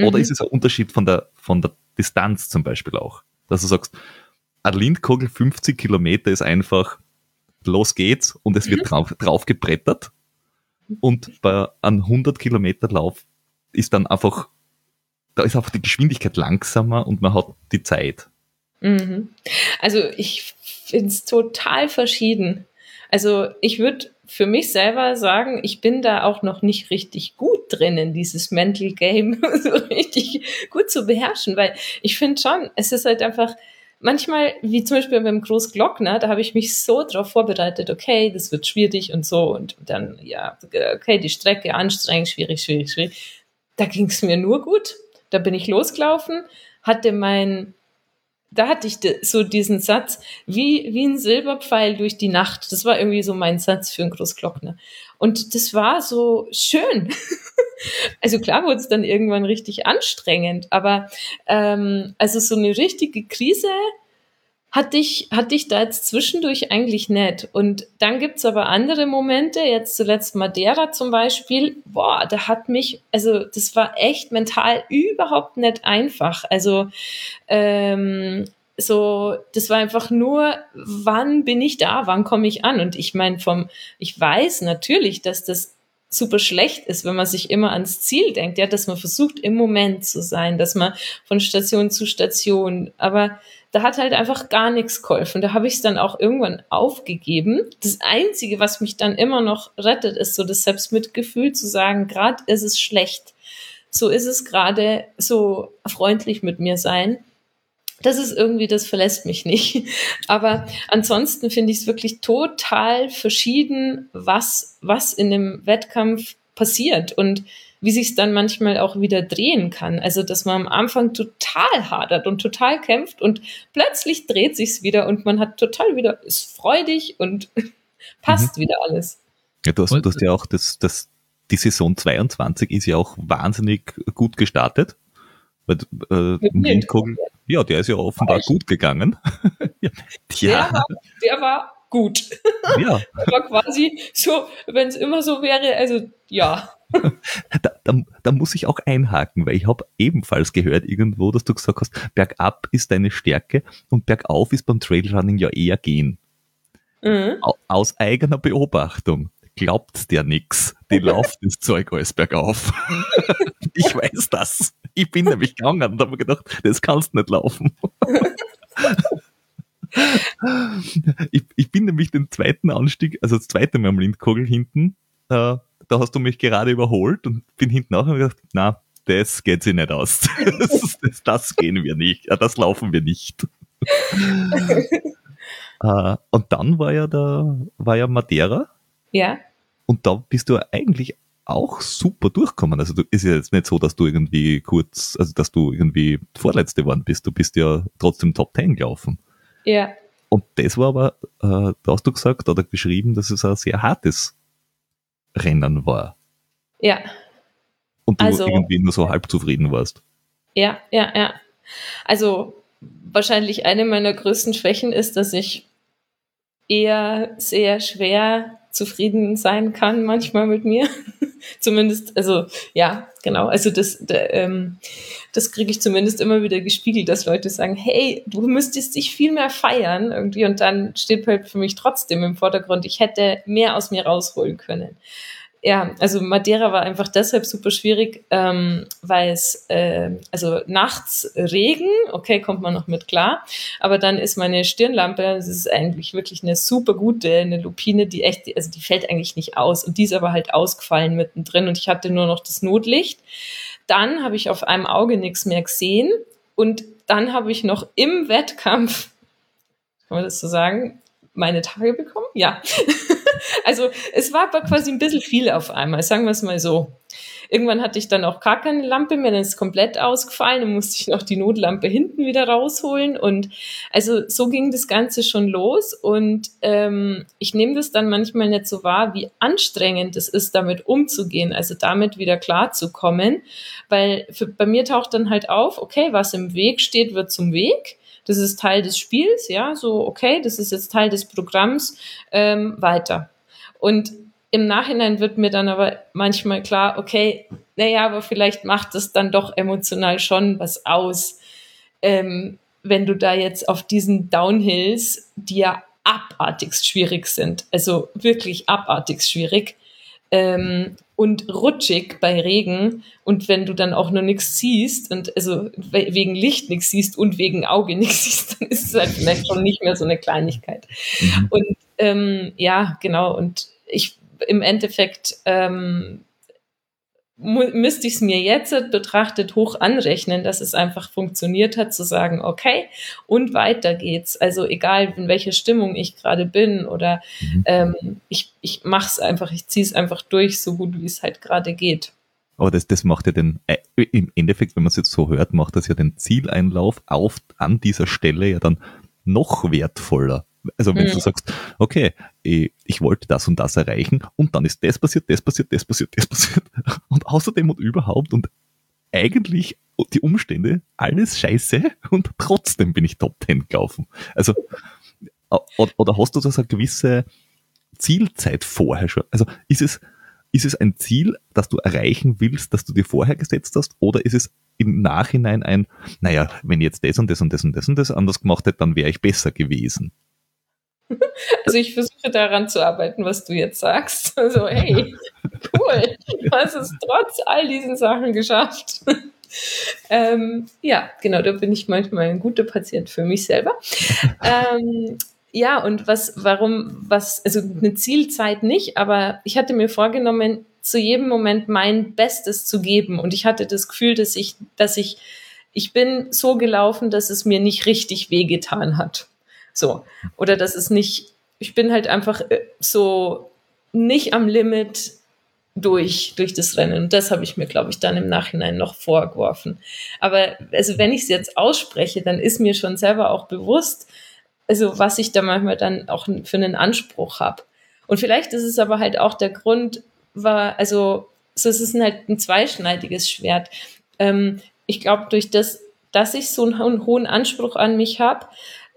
mhm. oder ist es ein Unterschied von der, von der Distanz zum Beispiel auch? Dass du sagst, ein Lindkogel 50 Kilometer ist einfach, los geht's und es wird mhm. drauf, drauf gebrettert und bei einem 100 Kilometer Lauf ist dann einfach, da ist einfach die Geschwindigkeit langsamer und man hat die Zeit. Mhm. Also ich finde es total verschieden. Also ich würde für mich selber sagen, ich bin da auch noch nicht richtig gut drin in dieses Mental Game, so richtig gut zu beherrschen, weil ich finde schon, es ist halt einfach, manchmal, wie zum Beispiel beim Großglockner, da habe ich mich so darauf vorbereitet, okay, das wird schwierig und so und dann, ja, okay, die Strecke anstrengend, schwierig, schwierig, schwierig. Da ging es mir nur gut. Da bin ich losgelaufen, hatte mein da hatte ich so diesen Satz, wie, wie ein Silberpfeil durch die Nacht. Das war irgendwie so mein Satz für einen Großglockner. Und das war so schön. also klar wurde es dann irgendwann richtig anstrengend, aber ähm, also so eine richtige Krise hatte ich, hatte ich da jetzt zwischendurch eigentlich nicht. Und dann gibt's aber andere Momente, jetzt zuletzt Madeira zum Beispiel, boah, da hat mich, also das war echt mental überhaupt nicht einfach. Also ähm, so, das war einfach nur, wann bin ich da, wann komme ich an? Und ich meine, vom, ich weiß natürlich, dass das super schlecht ist, wenn man sich immer ans Ziel denkt, ja, dass man versucht, im Moment zu sein, dass man von Station zu Station, aber da hat halt einfach gar nichts geholfen. Da habe ich es dann auch irgendwann aufgegeben. Das Einzige, was mich dann immer noch rettet, ist so das Selbstmitgefühl zu sagen, gerade ist es schlecht. So ist es gerade so freundlich mit mir sein. Das ist irgendwie, das verlässt mich nicht. Aber ansonsten finde ich es wirklich total verschieden, was, was in dem Wettkampf passiert. Und wie sich es dann manchmal auch wieder drehen kann. Also, dass man am Anfang total hadert und total kämpft und plötzlich dreht sich's wieder und man hat total wieder, ist freudig und passt mhm. wieder alles. Ja, du hast, du hast ja auch das, das, die Saison 22 ist ja auch wahnsinnig gut gestartet. Weil, äh, Windkogel, ja, der ist ja offenbar gut gegangen. ja. Der, war, der war gut. Ja. war quasi so, wenn es immer so wäre, also ja. da, da, da, muss ich auch einhaken, weil ich habe ebenfalls gehört irgendwo, dass du gesagt hast, bergab ist deine Stärke und bergauf ist beim Trailrunning ja eher gehen. Mhm. Aus eigener Beobachtung glaubt der nix. Die lauft das Zeug alles bergauf. ich weiß das. Ich bin nämlich gegangen und habe gedacht, das kannst du nicht laufen. ich, ich bin nämlich den zweiten Anstieg, also das zweite Mal am Lindkogel hinten, äh, da hast du mich gerade überholt und bin hinten auch und gedacht, na, das geht sich nicht aus. Das, das, das gehen wir nicht, das laufen wir nicht. uh, und dann war ja da, war ja Madeira. Ja. Und da bist du eigentlich auch super durchkommen. Also du ist ja jetzt nicht so, dass du irgendwie kurz, also dass du irgendwie Vorletzte geworden bist. Du bist ja trotzdem Top Ten gelaufen. Ja. Und das war aber, äh, da hast du gesagt oder geschrieben, dass es ein sehr hartes Rennen war. Ja. Und du also, irgendwie nur so halb zufrieden warst. Ja, ja, ja. Also wahrscheinlich eine meiner größten Schwächen ist, dass ich eher sehr schwer zufrieden sein kann manchmal mit mir. zumindest, also ja, genau. Also das, da, ähm, das kriege ich zumindest immer wieder gespiegelt, dass Leute sagen, hey, du müsstest dich viel mehr feiern irgendwie und dann steht halt für mich trotzdem im Vordergrund, ich hätte mehr aus mir rausholen können ja, also Madeira war einfach deshalb super schwierig, ähm, weil es, äh, also nachts Regen, okay, kommt man noch mit klar, aber dann ist meine Stirnlampe, das ist eigentlich wirklich eine super gute, eine Lupine, die echt, also die fällt eigentlich nicht aus und die ist aber halt ausgefallen mittendrin und ich hatte nur noch das Notlicht. Dann habe ich auf einem Auge nichts mehr gesehen und dann habe ich noch im Wettkampf, kann man das so sagen, meine Tage bekommen? Ja. also es war aber quasi ein bisschen viel auf einmal, sagen wir es mal so. Irgendwann hatte ich dann auch gar keine Lampe mehr, dann ist es komplett ausgefallen, dann musste ich noch die Notlampe hinten wieder rausholen und also so ging das Ganze schon los und ähm, ich nehme das dann manchmal nicht so wahr, wie anstrengend es ist, damit umzugehen, also damit wieder klarzukommen, weil für, bei mir taucht dann halt auf, okay, was im Weg steht, wird zum Weg das ist Teil des Spiels, ja, so, okay, das ist jetzt Teil des Programms, ähm, weiter. Und im Nachhinein wird mir dann aber manchmal klar, okay, naja, aber vielleicht macht das dann doch emotional schon was aus, ähm, wenn du da jetzt auf diesen Downhills, die ja abartigst schwierig sind, also wirklich abartigst schwierig, ähm, und rutschig bei Regen und wenn du dann auch nur nichts siehst und also wegen Licht nichts siehst und wegen Auge nichts siehst, dann ist es halt vielleicht schon nicht mehr so eine Kleinigkeit. Mhm. Und ähm, ja, genau. Und ich im Endeffekt ähm, müsste ich es mir jetzt betrachtet hoch anrechnen, dass es einfach funktioniert hat, zu sagen, okay, und weiter geht's. Also egal, in welcher Stimmung ich gerade bin oder mhm. ähm, ich, ich mache es einfach, ich ziehe es einfach durch, so gut wie es halt gerade geht. Aber das, das macht ja den, äh, im Endeffekt, wenn man es jetzt so hört, macht das ja den Zieleinlauf auf, an dieser Stelle ja dann noch wertvoller. Also wenn mhm. du sagst, okay, ich, ich, wollte das und das erreichen und dann ist das passiert, das passiert, das passiert, das passiert und außerdem und überhaupt und eigentlich die Umstände, alles scheiße und trotzdem bin ich Top Ten gelaufen. Also oder hast du das eine gewisse Zielzeit vorher schon? Also ist es, ist es ein Ziel, das du erreichen willst, das du dir vorher gesetzt hast, oder ist es im Nachhinein ein, naja, wenn ich jetzt das und das und das und das und das anders gemacht hätte, dann wäre ich besser gewesen? Also ich versuche daran zu arbeiten, was du jetzt sagst. Also hey, cool, du hast es trotz all diesen Sachen geschafft. ähm, ja, genau, da bin ich manchmal ein guter Patient für mich selber. Ähm, ja, und was, warum, was, also eine Zielzeit nicht, aber ich hatte mir vorgenommen, zu jedem Moment mein Bestes zu geben. Und ich hatte das Gefühl, dass ich, dass ich, ich bin so gelaufen, dass es mir nicht richtig wehgetan hat. So. Oder dass es nicht, ich bin halt einfach äh, so nicht am Limit durch, durch das Rennen. Und das habe ich mir, glaube ich, dann im Nachhinein noch vorgeworfen. Aber also wenn ich es jetzt ausspreche, dann ist mir schon selber auch bewusst, also was ich da manchmal dann auch für einen Anspruch habe. Und vielleicht ist es aber halt auch der Grund, war, also so es ist halt ein zweischneidiges Schwert. Ähm, ich glaube, durch das, dass ich so einen hohen Anspruch an mich habe,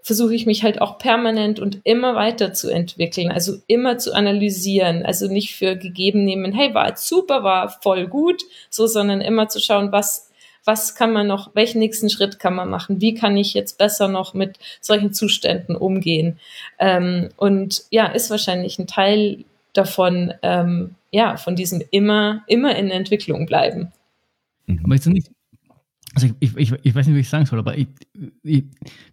versuche ich mich halt auch permanent und immer weiter zu entwickeln, also immer zu analysieren, also nicht für gegeben nehmen, hey, war jetzt super, war voll gut, so, sondern immer zu schauen, was, was kann man noch, welchen nächsten Schritt kann man machen, wie kann ich jetzt besser noch mit solchen Zuständen umgehen. Ähm, und ja, ist wahrscheinlich ein Teil davon, ähm, ja, von diesem immer, immer in Entwicklung bleiben. Aber ist nicht, also ich, ich, ich weiß nicht, wie ich sagen soll, aber ich, ich,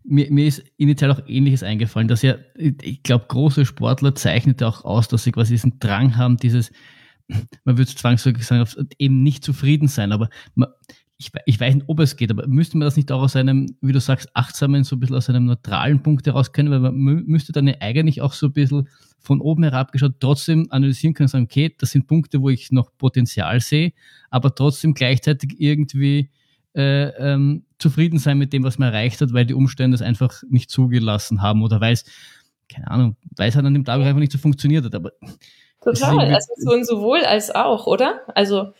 mir, mir ist initial auch Ähnliches eingefallen, dass ja, ich glaube, große Sportler zeichnet auch aus, dass sie quasi diesen Drang haben, dieses, man würde zwangsläufig sagen, eben nicht zufrieden sein, aber man, ich, ich weiß nicht, ob es geht, aber müsste man das nicht auch aus einem, wie du sagst, achtsamen, so ein bisschen aus einem neutralen Punkt heraus kennen, weil man müsste dann ja eigentlich auch so ein bisschen von oben herab geschaut trotzdem analysieren können sagen, okay, das sind Punkte, wo ich noch Potenzial sehe, aber trotzdem gleichzeitig irgendwie äh, ähm, zufrieden sein mit dem, was man erreicht hat, weil die Umstände es einfach nicht zugelassen haben oder weil es, keine Ahnung, weil es halt an dem Tag einfach nicht so funktioniert hat. Aber Total, also so sowohl als auch, oder? Also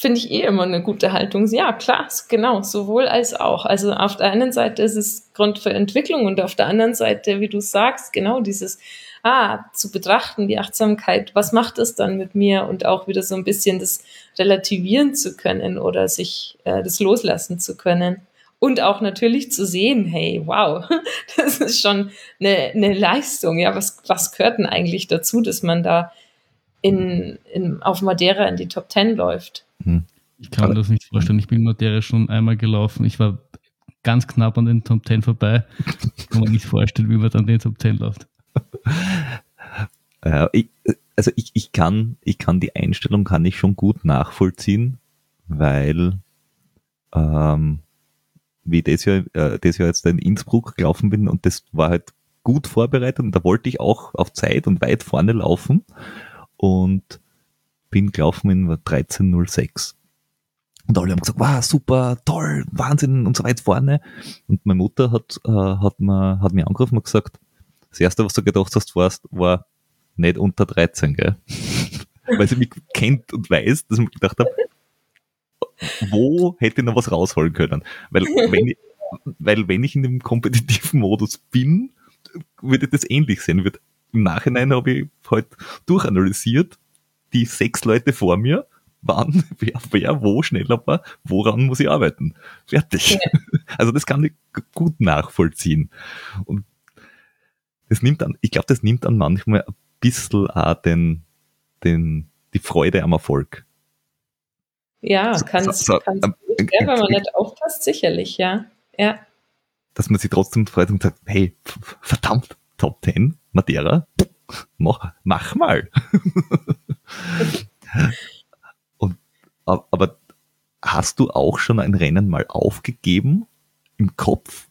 finde ich eh immer eine gute Haltung. Ja, klar, genau, sowohl als auch. Also auf der einen Seite ist es Grund für Entwicklung und auf der anderen Seite, wie du sagst, genau dieses ah, zu betrachten, die Achtsamkeit, was macht es dann mit mir und auch wieder so ein bisschen das relativieren zu können oder sich äh, das loslassen zu können. Und auch natürlich zu sehen, hey, wow, das ist schon eine, eine Leistung. Ja, was, was gehört denn eigentlich dazu, dass man da in, in, auf Madeira in die Top Ten läuft? Hm. Ich kann mir das nicht vorstellen. Ich bin Madeira schon einmal gelaufen. Ich war ganz knapp an den Top Ten vorbei. Kann man nicht vorstellen, wie man dann den Top Ten läuft. ja, ich, also ich, ich kann, ich kann die Einstellung kann ich schon gut nachvollziehen, weil ähm, wie ich das Jahr, äh, das Jahr jetzt in Innsbruck gelaufen bin und das war halt gut vorbereitet und da wollte ich auch auf Zeit und weit vorne laufen und bin gelaufen in 13.06. Und alle haben gesagt, wow, super, toll, Wahnsinn und so weit vorne. Und meine Mutter hat, äh, hat, mir, hat mir angerufen und gesagt, das erste, was du gedacht hast, warst, war nicht unter 13, gell? Weil sie mich kennt und weiß, dass ich mir gedacht habe, wo hätte ich noch was rausholen können? Weil wenn ich, weil wenn ich in dem kompetitiven Modus bin, würde das ähnlich sehen. Im Nachhinein habe ich halt durchanalysiert, die sechs Leute vor mir, wann, wer, wer wo schneller war, woran muss ich arbeiten. Fertig. Ja. Also das kann ich gut nachvollziehen. Und das nimmt an, ich glaube, das nimmt an manchmal ein bisschen auch den, den, die Freude am Erfolg. Ja, kann es so, so, ähm, äh, wenn man nicht aufpasst, sicherlich, ja. ja. Dass man sich trotzdem freut und sagt, hey, verdammt, Top 10, Madeira, mach, mach mal. und aber hast du auch schon ein Rennen mal aufgegeben im Kopf?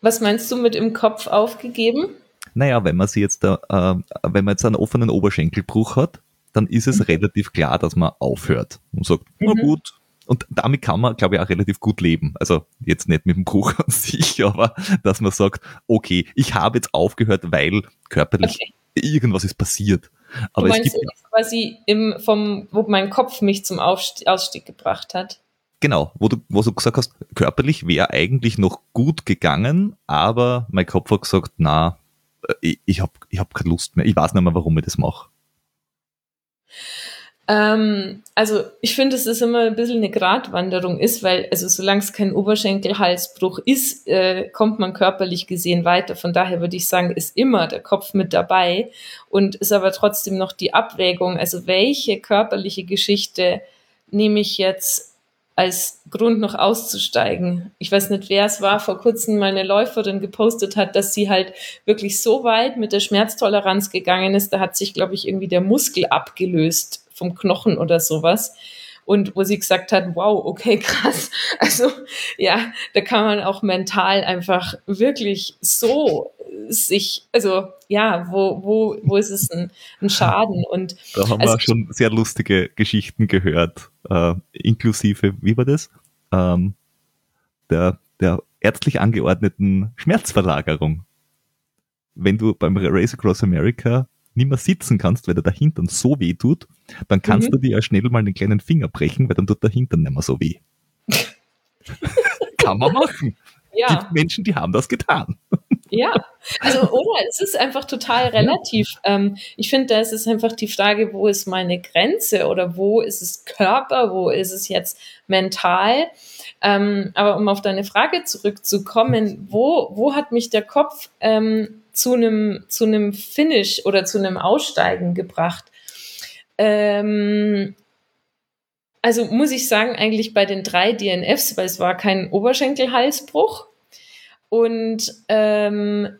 Was meinst du mit im Kopf aufgegeben? Naja, wenn man sie jetzt, äh, wenn man jetzt einen offenen Oberschenkelbruch hat, dann ist es mhm. relativ klar, dass man aufhört und sagt, mhm. na gut. Und damit kann man, glaube ich, auch relativ gut leben. Also jetzt nicht mit dem Bruch an sich, aber dass man sagt, okay, ich habe jetzt aufgehört, weil körperlich okay. Irgendwas ist passiert. Aber du meinst, es gibt quasi im, vom, wo mein Kopf mich zum Aufstieg, Ausstieg gebracht hat. Genau, wo du, wo du gesagt hast, körperlich wäre eigentlich noch gut gegangen, aber mein Kopf hat gesagt, na, äh, ich, ich habe ich hab keine Lust mehr. Ich weiß nicht mehr, warum ich das mache. Ähm, also ich finde, dass es immer ein bisschen eine Gratwanderung ist, weil also solange es kein Oberschenkelhalsbruch ist, äh, kommt man körperlich gesehen weiter. Von daher würde ich sagen, ist immer der Kopf mit dabei und ist aber trotzdem noch die Abwägung, also welche körperliche Geschichte nehme ich jetzt als Grund noch auszusteigen. Ich weiß nicht, wer es war, vor kurzem meine Läuferin gepostet hat, dass sie halt wirklich so weit mit der Schmerztoleranz gegangen ist, da hat sich, glaube ich, irgendwie der Muskel abgelöst vom Knochen oder sowas. Und wo sie gesagt hat, wow, okay, krass. Also ja, da kann man auch mental einfach wirklich so sich, also ja, wo, wo, wo ist es ein, ein Schaden? Und da haben also, wir schon sehr lustige Geschichten gehört, äh, inklusive, wie war das? Ähm, der, der ärztlich angeordneten Schmerzverlagerung. Wenn du beim Race Across America nicht mehr sitzen kannst, weil der Hintern so weh tut, dann kannst mhm. du dir ja schnell mal den kleinen Finger brechen, weil dann tut der Hintern nicht mehr so weh. Kann man machen. Ja. Gibt Menschen, die haben das getan. Ja, also oder es ist einfach total relativ. Ähm, ich finde, da ist es einfach die Frage, wo ist meine Grenze oder wo ist es Körper, wo ist es jetzt mental. Ähm, aber um auf deine Frage zurückzukommen, wo, wo hat mich der Kopf ähm, zu einem zu einem Finish oder zu einem Aussteigen gebracht? Ähm, also muss ich sagen, eigentlich bei den drei DNFs, weil es war kein Oberschenkelhalsbruch. Und ähm,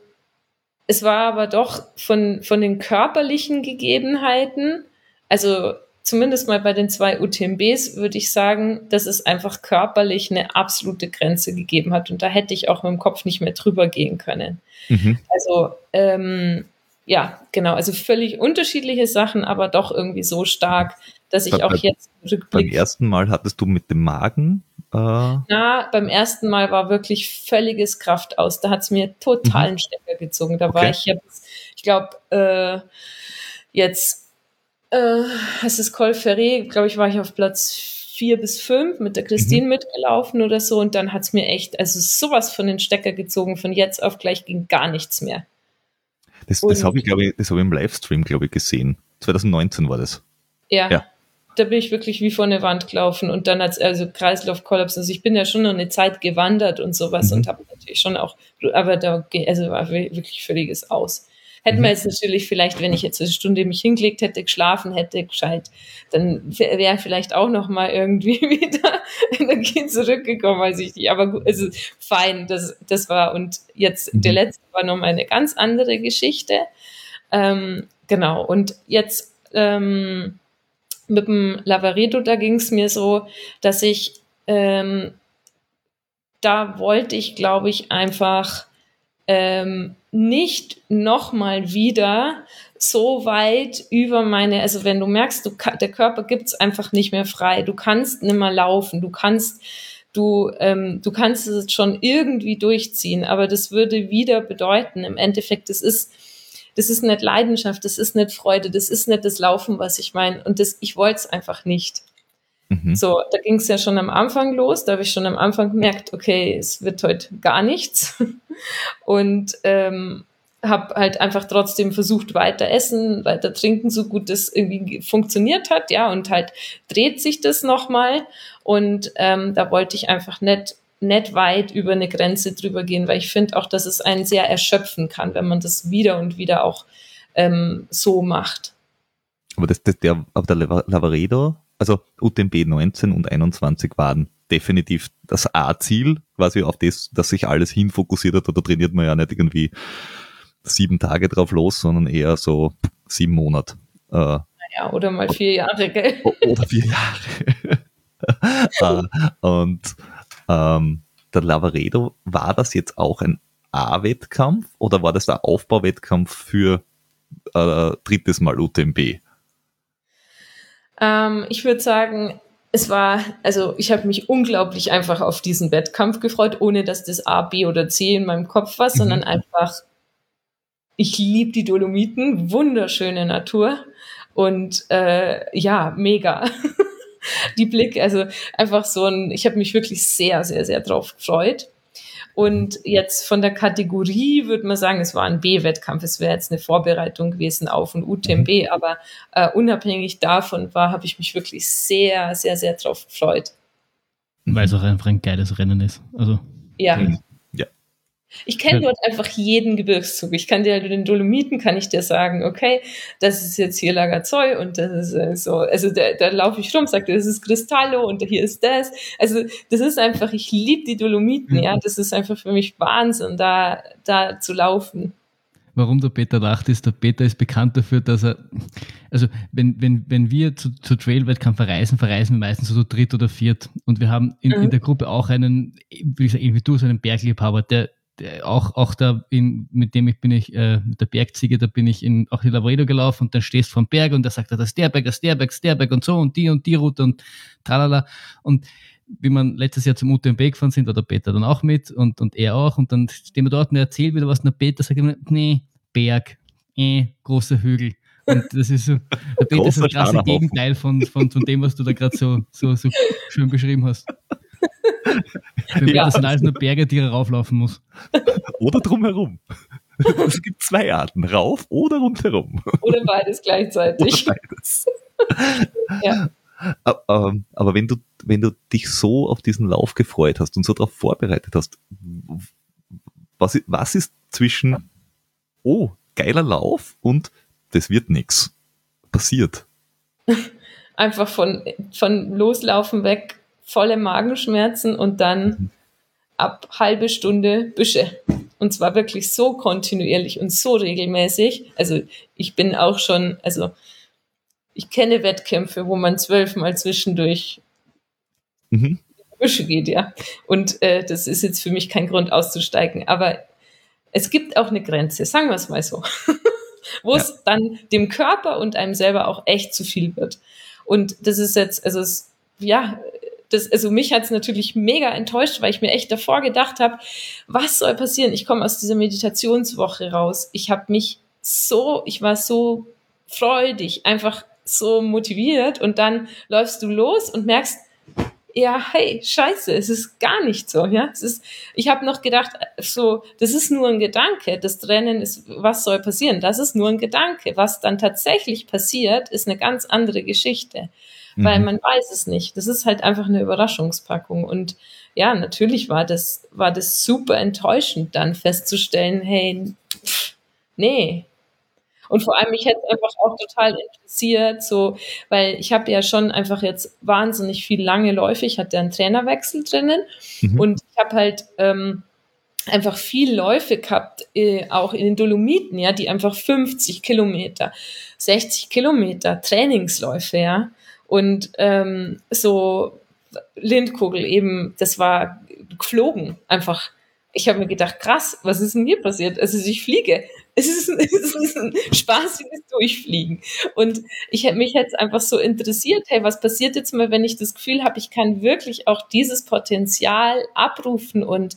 es war aber doch von, von den körperlichen Gegebenheiten, also zumindest mal bei den zwei UTMBs würde ich sagen, dass es einfach körperlich eine absolute Grenze gegeben hat. Und da hätte ich auch mit dem Kopf nicht mehr drüber gehen können. Mhm. Also ähm, ja, genau, also völlig unterschiedliche Sachen, aber doch irgendwie so stark, dass ich bei, auch jetzt. Beim ersten Mal hattest du mit dem Magen Uh. Na, beim ersten Mal war wirklich völliges Kraft aus. Da hat es mir totalen mhm. Stecker gezogen. Da okay. war ich jetzt, ich glaube, äh, jetzt, äh, es ist Col Ferré, glaube ich, war ich auf Platz vier bis fünf mit der Christine mhm. mitgelaufen oder so. Und dann hat es mir echt, also sowas von den Stecker gezogen. Von jetzt auf gleich ging gar nichts mehr. Das, das habe ich, glaube ich, das habe ich im Livestream, glaube ich, gesehen. 2019 war das. Ja. ja da bin ich wirklich wie vor eine Wand gelaufen und dann als also Kreislaufkollaps. Also ich bin ja schon noch eine Zeit gewandert und sowas mhm. und habe natürlich schon auch, aber da also war wirklich völliges Aus. Hätten mhm. wir jetzt natürlich vielleicht, wenn ich jetzt eine Stunde mich hingelegt hätte, geschlafen hätte, gescheit, dann wäre vielleicht auch noch mal irgendwie wieder Energie zurückgekommen, weiß ich nicht. Aber gut, also fein, das, das war und jetzt mhm. der letzte war noch mal eine ganz andere Geschichte. Ähm, genau und jetzt ähm, mit dem Lavaredo, da ging es mir so, dass ich, ähm, da wollte ich, glaube ich, einfach ähm, nicht nochmal wieder so weit über meine, also wenn du merkst, du, der Körper gibt's einfach nicht mehr frei, du kannst nicht mehr laufen, du kannst, du, ähm, du kannst es schon irgendwie durchziehen, aber das würde wieder bedeuten, im Endeffekt, es ist das ist nicht Leidenschaft, das ist nicht Freude, das ist nicht das Laufen, was ich meine. Und das, ich wollte es einfach nicht. Mhm. So, da ging es ja schon am Anfang los. Da habe ich schon am Anfang gemerkt, okay, es wird heute gar nichts. Und ähm, habe halt einfach trotzdem versucht, weiter essen, weiter trinken, so gut das irgendwie funktioniert hat, ja, und halt dreht sich das nochmal. Und ähm, da wollte ich einfach nicht nicht weit über eine Grenze drüber gehen, weil ich finde auch, dass es einen sehr erschöpfen kann, wenn man das wieder und wieder auch ähm, so macht. Aber das, das, der, auf der Lavaredo, also UTMB 19 und 21 waren definitiv das A-Ziel, quasi auf das, dass sich alles hinfokussiert hat, oder trainiert man ja nicht irgendwie sieben Tage drauf los, sondern eher so sieben Monate. Äh, ja, oder mal vier Jahre, gell? Oder vier Jahre. uh, und ähm, der Lavaredo, war das jetzt auch ein A-Wettkampf oder war das der Aufbauwettkampf für äh, drittes Mal UTMB? Ähm, ich würde sagen, es war, also ich habe mich unglaublich einfach auf diesen Wettkampf gefreut, ohne dass das A, B oder C in meinem Kopf war, mhm. sondern einfach, ich liebe die Dolomiten, wunderschöne Natur und äh, ja, mega. die Blick, also einfach so ein, ich habe mich wirklich sehr, sehr, sehr drauf gefreut. Und jetzt von der Kategorie würde man sagen, es war ein B-Wettkampf. Es wäre jetzt eine Vorbereitung gewesen auf ein UTMB, mhm. aber äh, unabhängig davon war, habe ich mich wirklich sehr, sehr, sehr drauf gefreut. Weil es auch einfach ein geiles Rennen ist. Also. Ja. Ich kenne dort einfach jeden Gebirgszug. Ich kann dir halt den Dolomiten kann ich dir sagen, okay, das ist jetzt hier Lagazoi und das ist äh, so, also da, da laufe ich rum, sagte, das ist Cristallo und hier ist das. Also das ist einfach, ich liebe die Dolomiten, mhm. ja, das ist einfach für mich Wahnsinn, da, da zu laufen. Warum der Peter lacht, ist, der Peter ist bekannt dafür, dass er, also wenn, wenn, wenn wir zu, zu Trail-Wettkampf verreisen, verreisen wir meistens so dritt oder viert. Und wir haben in, mhm. in der Gruppe auch einen, wie gesagt, irgendwie du, so einen Bergliebhaber, der auch, auch da in, mit dem ich bin ich, äh, mit der Bergziege, da bin ich in, auch in Lavaredo gelaufen und dann stehst du vom Berg und da sagt er, das ist der Berg, das ist der Berg, das ist der Berg und so und die und die Route und tralala. Und wie man letztes Jahr zum UTMB gefahren sind, war der Peter dann auch mit und, und er auch und dann stehen wir dort und er erzählt wieder was und der Peter sagt immer, nee, Berg, eh, großer Hügel. Und das ist so, der Peter ist das krasse Gegenteil von, von, von dem, was du da gerade so, so, so schön beschrieben hast. Für mich ja. das sind alles nur Berge, die er rauflaufen muss. Oder drumherum. Es gibt zwei Arten, rauf oder rundherum. Oder beides gleichzeitig. Oder beides. ja. Ähm, aber wenn du, wenn du dich so auf diesen Lauf gefreut hast und so darauf vorbereitet hast, was, was ist zwischen, oh, geiler Lauf und das wird nichts passiert? Einfach von, von Loslaufen weg volle Magenschmerzen und dann ab halbe Stunde Büsche. Und zwar wirklich so kontinuierlich und so regelmäßig. Also ich bin auch schon, also ich kenne Wettkämpfe, wo man zwölfmal zwischendurch mhm. Büsche geht, ja. Und äh, das ist jetzt für mich kein Grund auszusteigen. Aber es gibt auch eine Grenze, sagen wir es mal so, wo ja. es dann dem Körper und einem selber auch echt zu viel wird. Und das ist jetzt, also es, ja, das, also mich hat es natürlich mega enttäuscht, weil ich mir echt davor gedacht habe, was soll passieren? Ich komme aus dieser Meditationswoche raus. Ich habe mich so, ich war so freudig, einfach so motiviert und dann läufst du los und merkst, ja, hey, scheiße, es ist gar nicht so, ja. Es ist, ich habe noch gedacht, so, das ist nur ein Gedanke. Das Rennen ist, was soll passieren? Das ist nur ein Gedanke. Was dann tatsächlich passiert, ist eine ganz andere Geschichte weil mhm. man weiß es nicht. Das ist halt einfach eine Überraschungspackung. Und ja, natürlich war das, war das super enttäuschend, dann festzustellen, hey, pff, nee. Und vor allem, mich hätte es einfach auch total interessiert, so, weil ich habe ja schon einfach jetzt wahnsinnig viel lange Läufe. Ich hatte einen Trainerwechsel drinnen mhm. und ich habe halt ähm, einfach viel Läufe gehabt, äh, auch in den Dolomiten, ja, die einfach 50 Kilometer, 60 Kilometer Trainingsläufe, ja. Und ähm, so Lindkugel eben, das war geflogen einfach. Ich habe mir gedacht, krass, was ist denn hier passiert? Also ich fliege. Es ist, ein, es ist ein spaßiges Durchfliegen. Und ich mich jetzt einfach so interessiert, hey, was passiert jetzt mal, wenn ich das Gefühl habe, ich kann wirklich auch dieses Potenzial abrufen und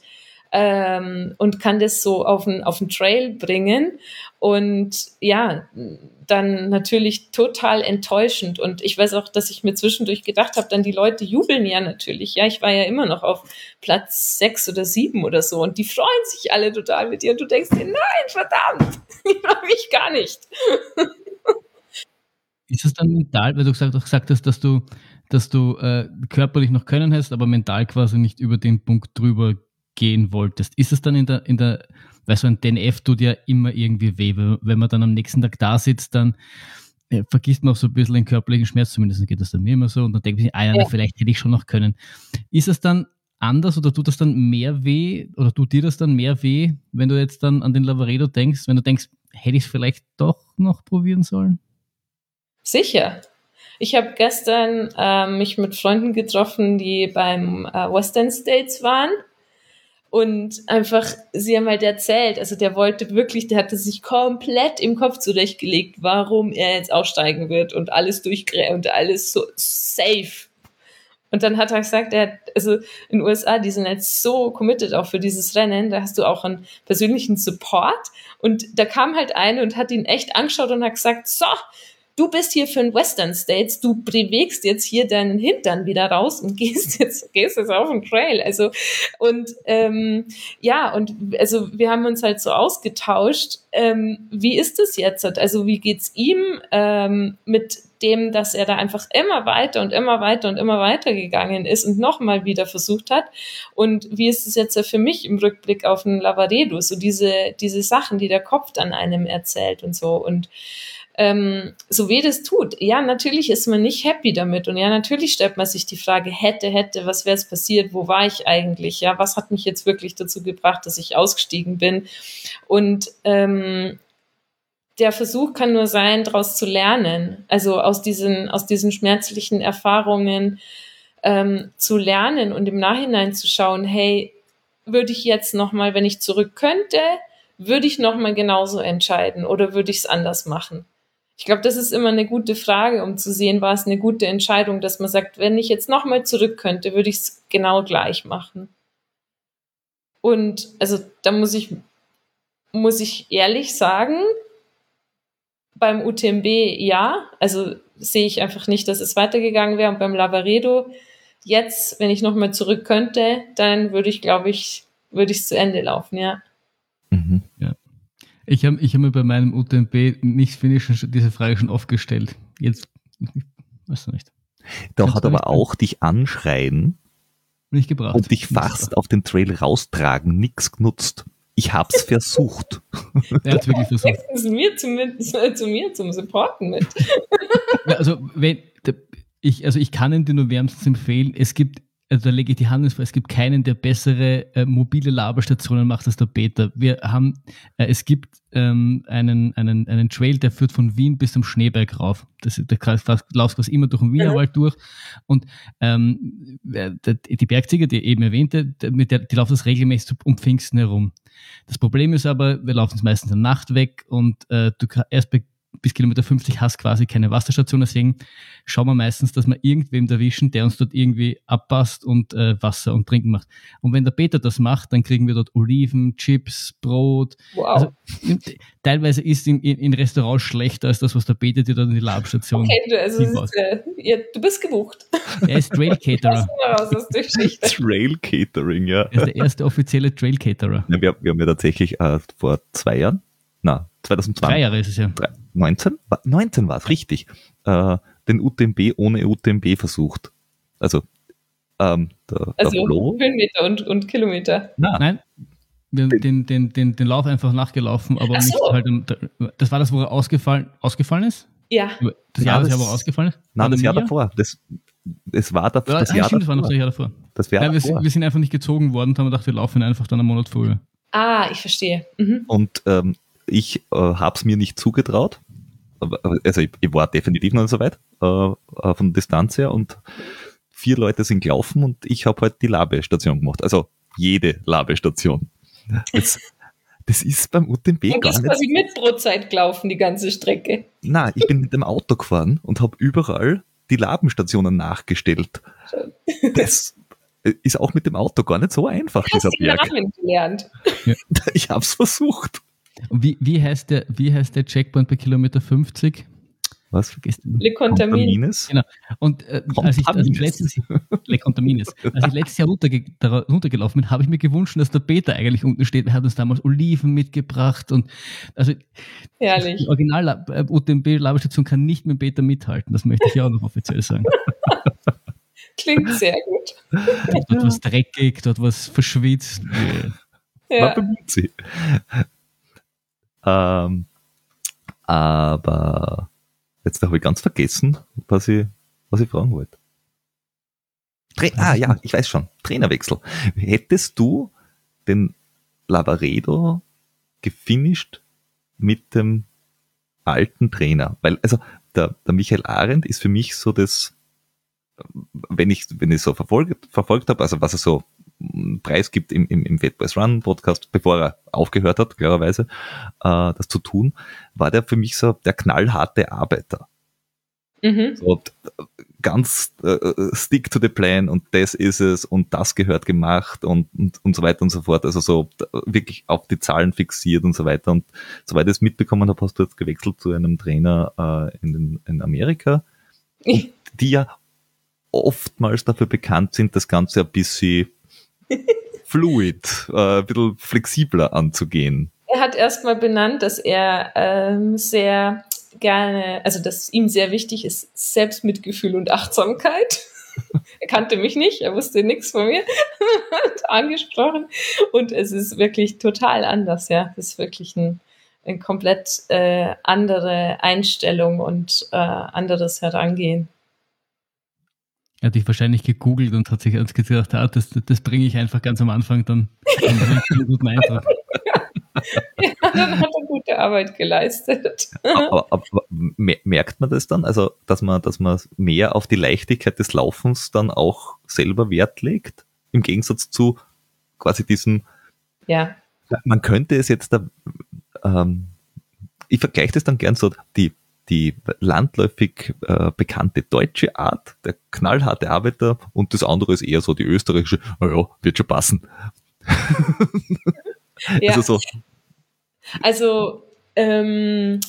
ähm, und kann das so auf den, auf den Trail bringen. Und ja, dann natürlich total enttäuschend. Und ich weiß auch, dass ich mir zwischendurch gedacht habe, dann die Leute jubeln ja natürlich. Ja, ich war ja immer noch auf Platz sechs oder sieben oder so. Und die freuen sich alle total mit dir. Und du denkst dir, nein, verdammt, ich freue mich gar nicht. Ist es dann mental, weil du gesagt, gesagt hast, dass du, dass du äh, körperlich noch können hast, aber mental quasi nicht über den Punkt drüber gehen wolltest? Ist es dann in der, in der weil so ein DNF tut ja immer irgendwie weh. Wenn man dann am nächsten Tag da sitzt, dann äh, vergisst man auch so ein bisschen den körperlichen Schmerz, zumindest geht das dann mir immer so, und dann denkt man sich, ah ja, ja. vielleicht hätte ich schon noch können. Ist es dann anders oder tut das dann mehr weh oder tut dir das dann mehr weh, wenn du jetzt dann an den Lavaredo denkst, wenn du denkst, hätte ich es vielleicht doch noch probieren sollen? Sicher. Ich habe gestern äh, mich mit Freunden getroffen, die beim äh, Western States waren. Und einfach, sie haben halt erzählt, also der wollte wirklich, der hatte sich komplett im Kopf zurechtgelegt, warum er jetzt aussteigen wird und alles durchgräbt und alles so safe. Und dann hat er gesagt, er hat, also in den USA, die sind jetzt so committed auch für dieses Rennen, da hast du auch einen persönlichen Support. Und da kam halt eine und hat ihn echt angeschaut und hat gesagt, so, du bist hier für den Western States, du bewegst jetzt hier deinen Hintern wieder raus und gehst jetzt, gehst jetzt auf den Trail. Also, und ähm, ja, und also wir haben uns halt so ausgetauscht. Ähm, wie ist es jetzt? Also, wie geht's ihm ähm, mit dem, dass er da einfach immer weiter und immer weiter und immer weiter gegangen ist und nochmal wieder versucht hat. Und wie ist es jetzt für mich im Rückblick auf den Lavaredo, so diese, diese Sachen, die der Kopf dann einem erzählt und so. Und ähm, so weh das tut. Ja, natürlich ist man nicht happy damit und ja, natürlich stellt man sich die Frage, hätte, hätte, was wäre es passiert, wo war ich eigentlich, ja, was hat mich jetzt wirklich dazu gebracht, dass ich ausgestiegen bin und ähm, der Versuch kann nur sein, daraus zu lernen, also aus diesen, aus diesen schmerzlichen Erfahrungen ähm, zu lernen und im Nachhinein zu schauen, hey, würde ich jetzt nochmal, wenn ich zurück könnte, würde ich nochmal genauso entscheiden oder würde ich es anders machen? Ich glaube, das ist immer eine gute Frage, um zu sehen, war es eine gute Entscheidung, dass man sagt, wenn ich jetzt nochmal zurück könnte, würde ich es genau gleich machen. Und also da muss ich, muss ich ehrlich sagen, beim UTMB ja, also sehe ich einfach nicht, dass es weitergegangen wäre. Und beim Lavaredo, jetzt, wenn ich nochmal zurück könnte, dann würde ich, glaube ich, würde ich es zu Ende laufen, ja. Mhm. Ich habe ich hab mir bei meinem UTMB nicht finishen diese Frage schon oft gestellt. Jetzt, weißt du nicht. Da hat aber auch dich anschreien nicht gebracht. und dich fast auf den Trail raustragen nichts genutzt. Ich hab's versucht. Er hat wirklich versucht. Zu mir, zu, zu mir zum Supporten mit. Ja, also, wenn, ich, also ich kann ihn dir nur wärmstens empfehlen. Es gibt also da lege ich die Hand ins Feuer, es gibt keinen, der bessere äh, mobile Laberstationen macht als der Peter. Wir haben, äh, es gibt ähm, einen, einen, einen Trail, der führt von Wien bis zum Schneeberg rauf. Das, der laufst quasi immer durch den Wienerwald mhm. durch. Und ähm, die Bergziege, die eben erwähnte, mit der, die laufen das regelmäßig um Pfingsten herum. Das Problem ist aber, wir laufen es meistens in der Nacht weg und äh, du erst bei bis Kilometer 50 hast quasi keine Wasserstation. Deswegen schauen wir meistens, dass wir irgendwem erwischen, der uns dort irgendwie abpasst und äh, Wasser und Trinken macht. Und wenn der Peter das macht, dann kriegen wir dort Oliven, Chips, Brot. Wow. Also, teilweise ist in, in, in Restaurants schlechter als das, was der Peter dir dort in die Labstation Okay, du, also ist, äh, ja, du bist gebucht. Er ist Trail Caterer. Trail Catering, ja. Er ist der erste offizielle Trail Caterer. Ja, wir, wir haben ja tatsächlich äh, vor zwei Jahren, na, 2020. Drei Jahre ist es ja. 19? 19 war es, richtig. Äh, den UTMB ohne UTMB versucht. Also, ähm, der, also der Höhenmeter und, und Kilometer. Na, Nein, wir haben den, den, den, den Lauf einfach nachgelaufen, aber so. nicht halt, das war das, wo er ausgefallen, ausgefallen ist? Ja. Das Jahr, das, das Jahr, wo er ausgefallen ist? Nein, das Jahr davor. Das, das war das, das ja, Jahr stimmt, davor. Das war noch das Jahr davor. Das Jahr ja, wir, davor. wir sind einfach nicht gezogen worden und haben gedacht, wir laufen einfach dann einen Monat früher. Ah, ich verstehe. Mhm. Und ähm, ich äh, habe es mir nicht zugetraut. Also ich, ich, war definitiv noch nicht so weit äh, äh, von Distanz her und vier Leute sind gelaufen und ich habe halt die Labestation gemacht. Also jede Labestation. Das, das ist beim UTMB und gar nicht. Du bist quasi mit Brotzeit gelaufen, die ganze Strecke. Nein, ich bin mit dem Auto gefahren und habe überall die Labenstationen nachgestellt. Das ist auch mit dem Auto gar nicht so einfach, du hast dieser Berg. Namen gelernt. Ich habe es versucht. Wie, wie, heißt der, wie heißt der Checkpoint bei Kilometer 50? Was vergisst du? Le Contamines. Genau. Und äh, als, ich, als ich letztes Le Contamines. Als ich letztes Jahr runterge runtergelaufen bin, habe ich mir gewünscht, dass der Peter eigentlich unten steht. Er hat uns damals Oliven mitgebracht und also Herrlich. die Original äh, UTMB Labestation kann nicht mit Peter mithalten. Das möchte ich ja auch noch offiziell sagen. Klingt sehr gut. Dort was dreckig, dort was verschwitzt. Ja. Man bemüht sie. Ähm, aber jetzt habe ich ganz vergessen, was ich, was ich fragen wollte. Tra ah ja, ich weiß schon. Trainerwechsel. Hättest du den Lavaredo gefinisht mit dem alten Trainer? Weil, also der, der Michael Arendt ist für mich so das, wenn ich, wenn ich so verfolgt, verfolgt habe, also was er so Preis gibt im, im, im Fat Boys Run Podcast, bevor er aufgehört hat, klarerweise, äh, das zu tun, war der für mich so der knallharte Arbeiter. Mhm. So, ganz äh, stick to the plan und das ist es und das gehört gemacht und, und, und so weiter und so fort. Also so wirklich auf die Zahlen fixiert und so weiter. Und soweit ich es mitbekommen habe, hast du jetzt gewechselt zu einem Trainer äh, in, den, in Amerika, die ja oftmals dafür bekannt sind, das Ganze ein bisschen fluid, äh, ein bisschen flexibler anzugehen. Er hat erstmal benannt, dass er ähm, sehr gerne, also dass ihm sehr wichtig ist, Selbstmitgefühl und Achtsamkeit. er kannte mich nicht, er wusste nichts von mir, hat angesprochen und es ist wirklich total anders, ja. Das ist wirklich ein, eine komplett äh, andere Einstellung und äh, anderes Herangehen. Er hat dich wahrscheinlich gegoogelt und hat sich gedacht, ah, das, das bringe ich einfach ganz am Anfang dann einen guten Eindruck. ja, dann hat er gute Arbeit geleistet. aber, aber, merkt man das dann? Also, dass man, dass man mehr auf die Leichtigkeit des Laufens dann auch selber Wert legt? Im Gegensatz zu quasi diesem, ja. man könnte es jetzt da, ähm, ich vergleiche das dann gern so, die die landläufig äh, bekannte deutsche Art, der knallharte Arbeiter und das andere ist eher so die österreichische, naja, wird schon passen. ja. Also so. Also, ähm,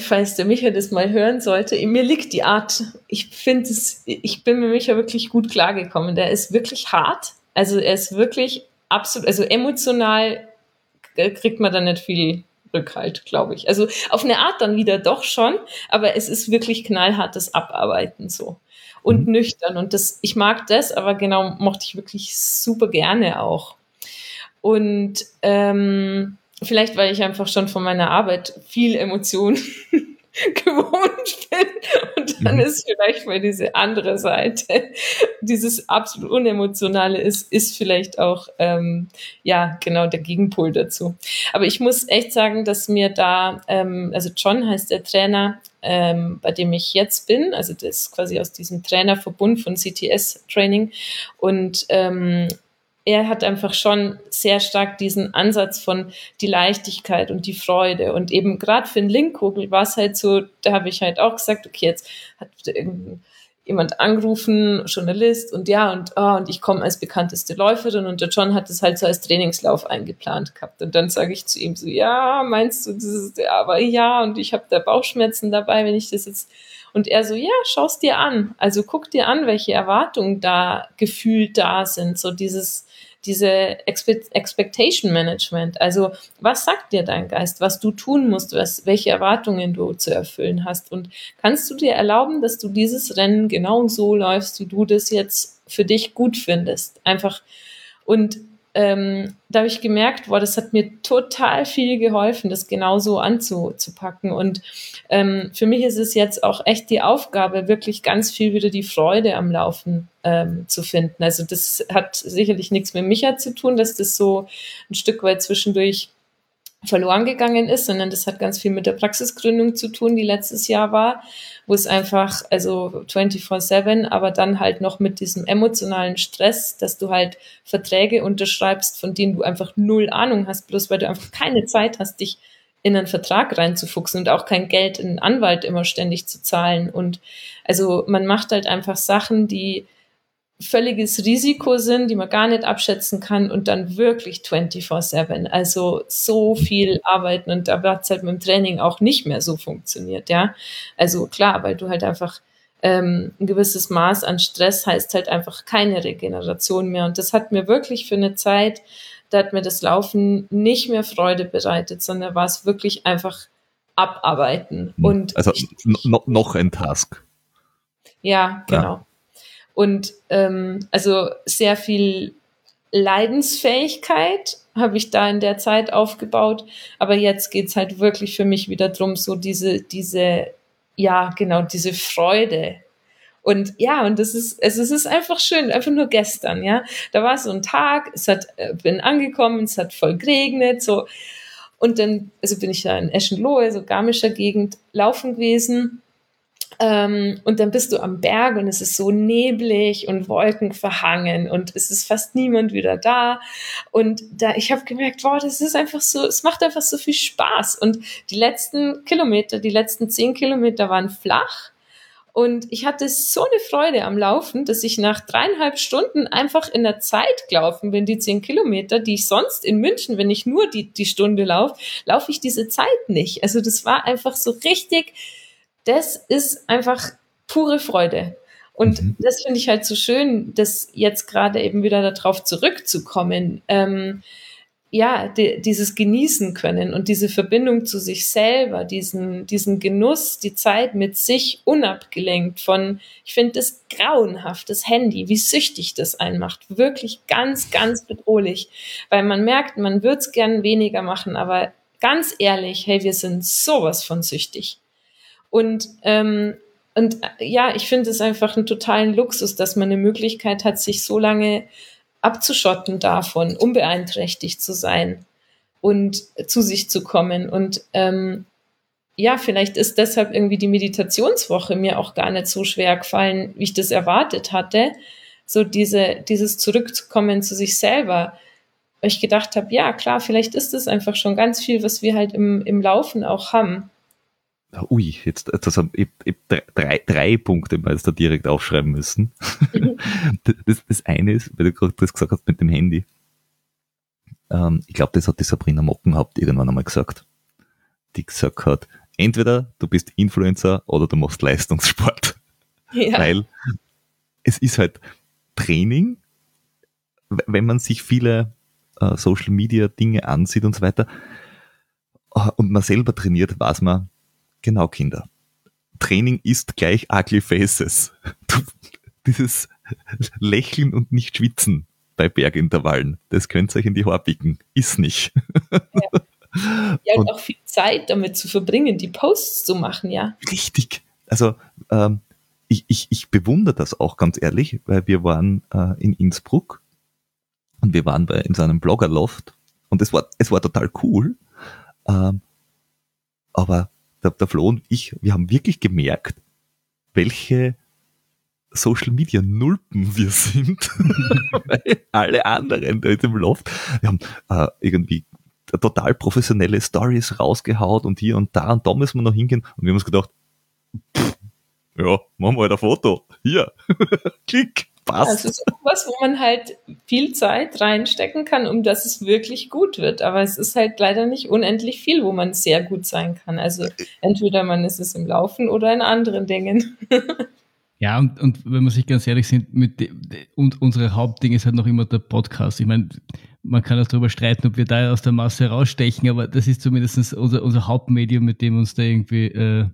falls der Micha das mal hören sollte, mir liegt die Art, ich finde es, ich bin mit Micha wirklich gut klargekommen. Der ist wirklich hart. Also er ist wirklich absolut, also emotional kriegt man da nicht viel Rückhalt, glaube ich. Also auf eine Art dann wieder doch schon, aber es ist wirklich knallhartes Abarbeiten so. Und mhm. nüchtern. Und das, ich mag das, aber genau mochte ich wirklich super gerne auch. Und ähm, vielleicht, weil ich einfach schon von meiner Arbeit viel Emotion gewohnt bin. Und dann mhm. ist vielleicht mal diese andere Seite, dieses absolut unemotionale ist, ist vielleicht auch, ähm, ja, genau der Gegenpol dazu. Aber ich muss echt sagen, dass mir da, ähm, also John heißt der Trainer, ähm, bei dem ich jetzt bin, also das ist quasi aus diesem Trainerverbund von CTS Training und ähm, er hat einfach schon sehr stark diesen Ansatz von die Leichtigkeit und die Freude. Und eben gerade für den Linkkugel war es halt so, da habe ich halt auch gesagt, okay, jetzt hat jemand angerufen, Journalist und ja, und, oh, und ich komme als bekannteste Läuferin und der John hat das halt so als Trainingslauf eingeplant gehabt. Und dann sage ich zu ihm so, ja, meinst du, das ist, aber ja, und ich habe da Bauchschmerzen dabei, wenn ich das jetzt und er so, ja, schau's dir an. Also guck dir an, welche Erwartungen da gefühlt da sind. So dieses, diese Expectation Management. Also was sagt dir dein Geist, was du tun musst, was, welche Erwartungen du zu erfüllen hast? Und kannst du dir erlauben, dass du dieses Rennen genau so läufst, wie du das jetzt für dich gut findest? Einfach und ähm, da habe ich gemerkt, boah, das hat mir total viel geholfen, das genauso anzupacken. Und ähm, für mich ist es jetzt auch echt die Aufgabe, wirklich ganz viel wieder die Freude am Laufen ähm, zu finden. Also das hat sicherlich nichts mit Micha zu tun, dass das so ein Stück weit zwischendurch verloren gegangen ist, sondern das hat ganz viel mit der Praxisgründung zu tun, die letztes Jahr war, wo es einfach, also 24-7, aber dann halt noch mit diesem emotionalen Stress, dass du halt Verträge unterschreibst, von denen du einfach null Ahnung hast, bloß weil du einfach keine Zeit hast, dich in einen Vertrag reinzufuchsen und auch kein Geld in einen Anwalt immer ständig zu zahlen. Und also man macht halt einfach Sachen, die völliges Risiko sind, die man gar nicht abschätzen kann und dann wirklich 24-7. Also so viel arbeiten und da hat es halt mit dem Training auch nicht mehr so funktioniert, ja. Also klar, weil du halt einfach ähm, ein gewisses Maß an Stress heißt halt einfach keine Regeneration mehr. Und das hat mir wirklich für eine Zeit, da hat mir das Laufen nicht mehr Freude bereitet, sondern war es wirklich einfach abarbeiten. Hm. Und also noch ein Task. Ja, genau. Ja. Und ähm, also sehr viel Leidensfähigkeit habe ich da in der Zeit aufgebaut. Aber jetzt geht's halt wirklich für mich wieder drum, so diese, diese, ja, genau, diese Freude. Und ja, und das ist, es, es ist einfach schön, einfach nur gestern, ja. Da war so ein Tag, es hat, äh, bin angekommen, es hat voll geregnet, so, Und dann, also bin ich da in Eschenlohe, so Garmischer Gegend, laufen gewesen. Ähm, und dann bist du am Berg und es ist so neblig und wolkenverhangen und es ist fast niemand wieder da. Und da, ich habe gemerkt, wow, das ist einfach so, es macht einfach so viel Spaß. Und die letzten Kilometer, die letzten zehn Kilometer waren flach. Und ich hatte so eine Freude am Laufen, dass ich nach dreieinhalb Stunden einfach in der Zeit gelaufen bin, die zehn Kilometer, die ich sonst in München, wenn ich nur die, die Stunde laufe, laufe ich diese Zeit nicht. Also das war einfach so richtig, das ist einfach pure Freude. Und mhm. das finde ich halt so schön, dass jetzt gerade eben wieder darauf zurückzukommen. Ähm, ja, die, dieses Genießen können und diese Verbindung zu sich selber, diesen, diesen Genuss, die Zeit mit sich unabgelenkt von, ich finde das grauenhaft, das Handy, wie süchtig das einen macht. Wirklich ganz, ganz bedrohlich. Weil man merkt, man würde es gern weniger machen, aber ganz ehrlich, hey, wir sind sowas von süchtig. Und, ähm, und äh, ja, ich finde es einfach einen totalen Luxus, dass man eine Möglichkeit hat, sich so lange abzuschotten davon, unbeeinträchtigt zu sein und zu sich zu kommen. Und ähm, ja, vielleicht ist deshalb irgendwie die Meditationswoche mir auch gar nicht so schwer gefallen, wie ich das erwartet hatte. So diese, dieses Zurückzukommen zu sich selber. Weil ich gedacht habe, ja, klar, vielleicht ist es einfach schon ganz viel, was wir halt im, im Laufen auch haben. Ui, jetzt das haben, ich, ich, drei, drei Punkte mal da direkt aufschreiben müssen. Mhm. Das, das eine ist, weil du gerade das gesagt hast mit dem Handy. Ähm, ich glaube, das hat die Sabrina Mockenhaupt irgendwann einmal gesagt. Die gesagt hat, entweder du bist Influencer oder du machst Leistungssport. Ja. Weil es ist halt Training, wenn man sich viele äh, Social Media Dinge ansieht und so weiter, äh, und man selber trainiert, weiß man, Genau, Kinder. Training ist gleich ugly faces. Du, dieses Lächeln und nicht schwitzen bei Bergintervallen, das könnt ihr euch in die Haare picken. Ist nicht. Ja. ja und, auch viel Zeit damit zu verbringen, die Posts zu machen, ja. Richtig. Also ähm, ich, ich, ich bewundere das auch ganz ehrlich, weil wir waren äh, in Innsbruck und wir waren bei, in so einem Bloggerloft und es war, es war total cool. Ähm, aber der, der Flo und ich, wir haben wirklich gemerkt, welche Social Media Nulpen wir sind. Weil alle anderen da in dem Loft, wir haben äh, irgendwie total professionelle Stories rausgehaut und hier und da und da müssen wir noch hingehen und wir haben uns gedacht, pff, ja, machen wir halt ein Foto. Hier. Klick. Passt. Also es ist was, wo man halt viel Zeit reinstecken kann, um dass es wirklich gut wird. Aber es ist halt leider nicht unendlich viel, wo man sehr gut sein kann. Also entweder man ist es im Laufen oder in anderen Dingen. Ja, und, und wenn wir sich ganz ehrlich sind, mit de, und unsere Hauptding ist halt noch immer der Podcast. Ich meine, man kann auch darüber streiten, ob wir da aus der Masse rausstechen, aber das ist zumindest unser, unser Hauptmedium, mit dem uns da irgendwie äh,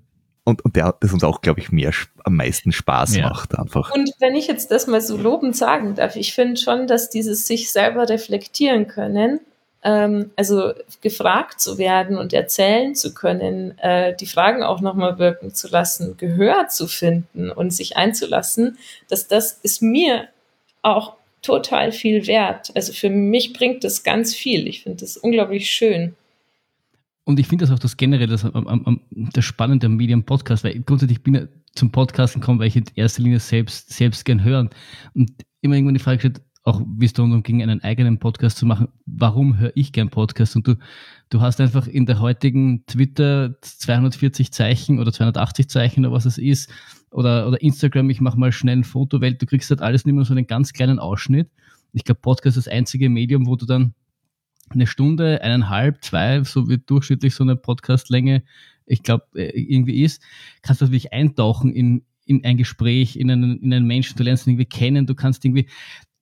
und, und der, das uns auch, glaube ich, mehr am meisten Spaß ja. macht einfach. Und wenn ich jetzt das mal so lobend sagen darf, ich finde schon, dass dieses sich selber reflektieren können, ähm, also gefragt zu werden und erzählen zu können, äh, die Fragen auch nochmal wirken zu lassen, Gehör zu finden und sich einzulassen, dass das ist mir auch total viel wert. Also für mich bringt das ganz viel. Ich finde das unglaublich schön. Und ich finde das auch das generell das, das Spannende am Medium-Podcast, weil grundsätzlich bin ich zum Podcasten gekommen, weil ich in erster Linie selbst, selbst gern hören. Und immer irgendwann die Frage gestellt, auch wie es darum ging, einen eigenen Podcast zu machen, warum höre ich gern Podcast? Und du, du hast einfach in der heutigen Twitter 240 Zeichen oder 280 Zeichen oder was es ist, oder, oder Instagram, ich mache mal schnell ein Foto, weil du kriegst halt alles nicht mehr so einen ganz kleinen Ausschnitt. Ich glaube, Podcast ist das einzige Medium, wo du dann eine Stunde, eineinhalb, zwei, so wie durchschnittlich so eine Podcastlänge, ich glaube, äh, irgendwie ist, kannst du wirklich eintauchen in, in ein Gespräch, in einen, in einen Menschen, du lernst ihn irgendwie kennen, du kannst irgendwie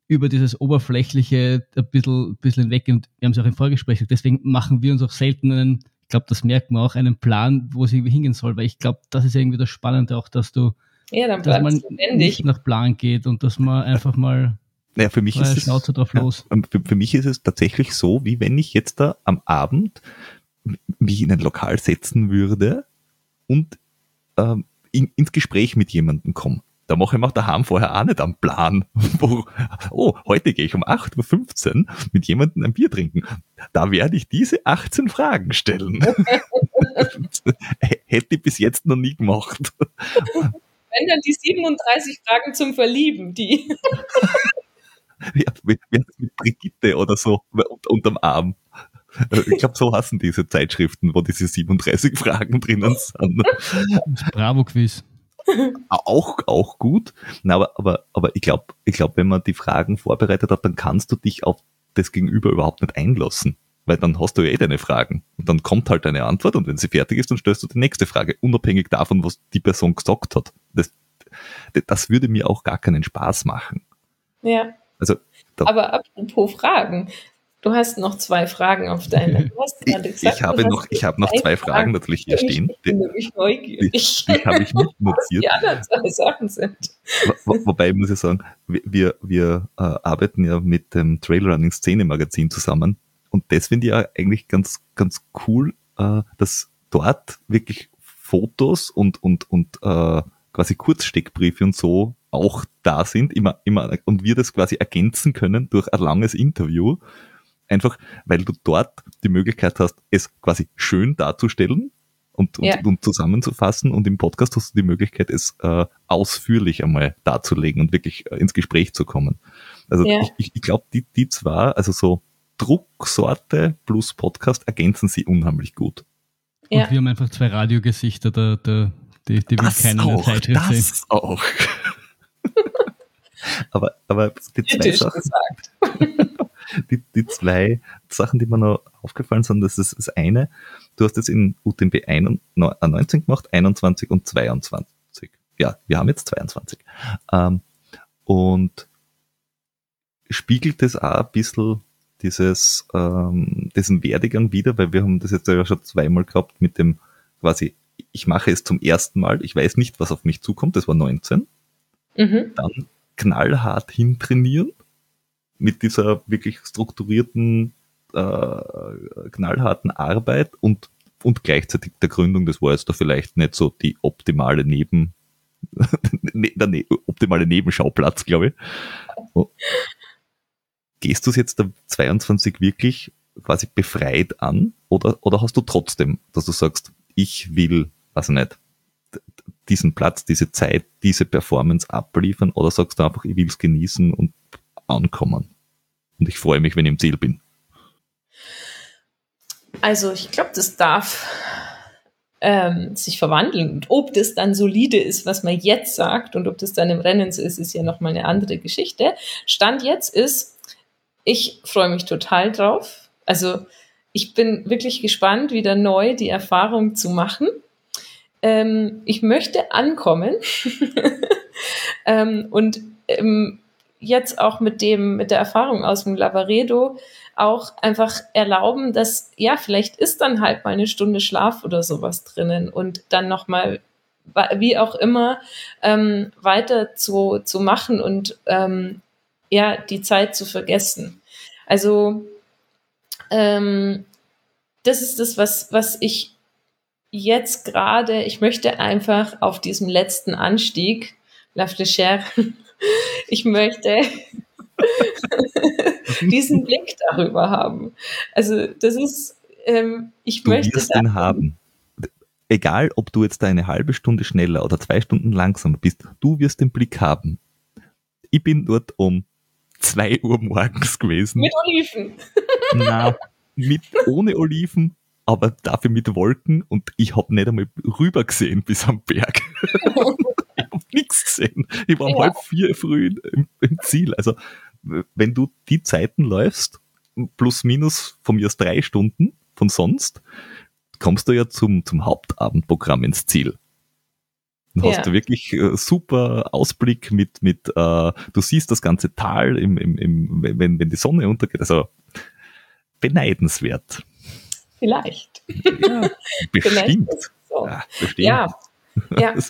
über dieses Oberflächliche ein bisschen, ein bisschen hinweggehen. Und wir haben es auch im Vorgespräch gesagt, deswegen machen wir uns auch selten einen, ich glaube, das merkt man auch, einen Plan, wo es irgendwie hingehen soll, weil ich glaube, das ist irgendwie das Spannende auch, dass du, ja, dass man nicht nach Plan geht und dass man einfach mal naja, für mich ist es, drauf los. Ja, für, für, mich ist es tatsächlich so, wie wenn ich jetzt da am Abend mich in ein Lokal setzen würde und ähm, in, ins Gespräch mit jemandem komme. Da mache ich mir daheim vorher auch nicht einen Plan. Wo, oh, heute gehe ich um 8.15 Uhr mit jemandem ein Bier trinken. Da werde ich diese 18 Fragen stellen. Hätte ich bis jetzt noch nie gemacht. Wenn dann die 37 Fragen zum Verlieben, die. ja, mit, mit Brigitte oder so unterm Arm. Ich glaube, so hassen diese Zeitschriften, wo diese 37 Fragen drinnen sind. Bravo-Quiz. Auch, auch gut. Na, aber, aber, aber ich glaube, ich glaub, wenn man die Fragen vorbereitet hat, dann kannst du dich auf das Gegenüber überhaupt nicht einlassen. Weil dann hast du ja eh deine Fragen. Und dann kommt halt eine Antwort und wenn sie fertig ist, dann stellst du die nächste Frage, unabhängig davon, was die Person gesagt hat. Das, das würde mir auch gar keinen Spaß machen. Ja. Also, Aber apropos Fragen, Du hast noch zwei Fragen auf deiner. Ich, gesagt, ich, habe noch, ich habe noch zwei Fragen, Fragen natürlich hier stehen. Ich bin nämlich neugierig. Die, die habe ich nicht notiert. Ja, das zwei Sachen sind. Wo, wobei muss ich sagen, wir, wir äh, arbeiten ja mit dem Trailrunning Szene Magazin zusammen und das finde ich ja eigentlich ganz, ganz cool, äh, dass dort wirklich Fotos und, und, und äh, quasi Kurzsteckbriefe und so auch da sind, immer, immer, und wir das quasi ergänzen können durch ein langes Interview Einfach, weil du dort die Möglichkeit hast, es quasi schön darzustellen und, ja. und, und, zusammenzufassen und im Podcast hast du die Möglichkeit, es äh, ausführlich einmal darzulegen und wirklich äh, ins Gespräch zu kommen. Also ja. ich, ich, glaube, die, die zwei, also so Drucksorte plus Podcast ergänzen sie unheimlich gut. Ja. Und wir haben einfach zwei Radiogesichter, da, da, die, die will keiner auch, Zeitschrift das sehen. auch. aber, aber die zwei Sachen, die, die zwei Sachen, die mir noch aufgefallen sind, das ist das eine, du hast es in UTMB 19 äh, gemacht, 21 und 22. Ja, wir haben jetzt 22. Ähm, und spiegelt das auch ein bisschen dieses, ähm, diesen Werdegang wieder, weil wir haben das jetzt ja schon zweimal gehabt mit dem quasi, ich mache es zum ersten Mal, ich weiß nicht, was auf mich zukommt, das war 19. Mhm. Dann knallhart hintrainieren mit dieser wirklich strukturierten, äh, knallharten Arbeit und, und gleichzeitig der Gründung, das war jetzt da vielleicht nicht so die optimale Neben, ne, der ne optimale Nebenschauplatz, glaube ich. Gehst du es jetzt der 22 wirklich quasi befreit an oder, oder hast du trotzdem, dass du sagst, ich will, also nicht, diesen Platz, diese Zeit, diese Performance abliefern oder sagst du einfach, ich will es genießen und ankommen? Und ich freue mich, wenn ich im Ziel bin. Also ich glaube, das darf ähm, sich verwandeln. Und ob das dann solide ist, was man jetzt sagt und ob das dann im Rennen so ist, ist ja nochmal eine andere Geschichte. Stand jetzt ist, ich freue mich total drauf. Also ich bin wirklich gespannt, wieder neu die Erfahrung zu machen. Ähm, ich möchte ankommen ähm, und ähm, jetzt auch mit dem, mit der Erfahrung aus dem Lavaredo auch einfach erlauben, dass, ja, vielleicht ist dann halt mal eine Stunde Schlaf oder sowas drinnen und dann nochmal, wie auch immer, ähm, weiter zu, zu machen und ähm, ja, die Zeit zu vergessen. Also, ähm, das ist das, was, was ich jetzt gerade, ich möchte einfach auf diesem letzten Anstieg, La Fléchère, ich möchte diesen Blick darüber haben. Also das ist, ähm, ich du möchte. Wirst ihn haben. Egal, ob du jetzt eine halbe Stunde schneller oder zwei Stunden langsamer bist, du wirst den Blick haben. Ich bin dort um zwei Uhr morgens gewesen. Mit Oliven. Na, mit, ohne Oliven, aber dafür mit Wolken und ich habe nicht einmal rüber gesehen bis am Berg. nichts gesehen. Ich war um ja. halb vier früh im, im, Ziel. Also, wenn du die Zeiten läufst, plus minus von mir aus drei Stunden von sonst, kommst du ja zum, zum Hauptabendprogramm ins Ziel. Dann ja. hast du wirklich äh, super Ausblick mit, mit äh, du siehst das ganze Tal, im, im, im, wenn, wenn die Sonne untergeht. Also beneidenswert. Vielleicht. Ja, bestimmt. So. Ja, bestimmt. Ja, ja.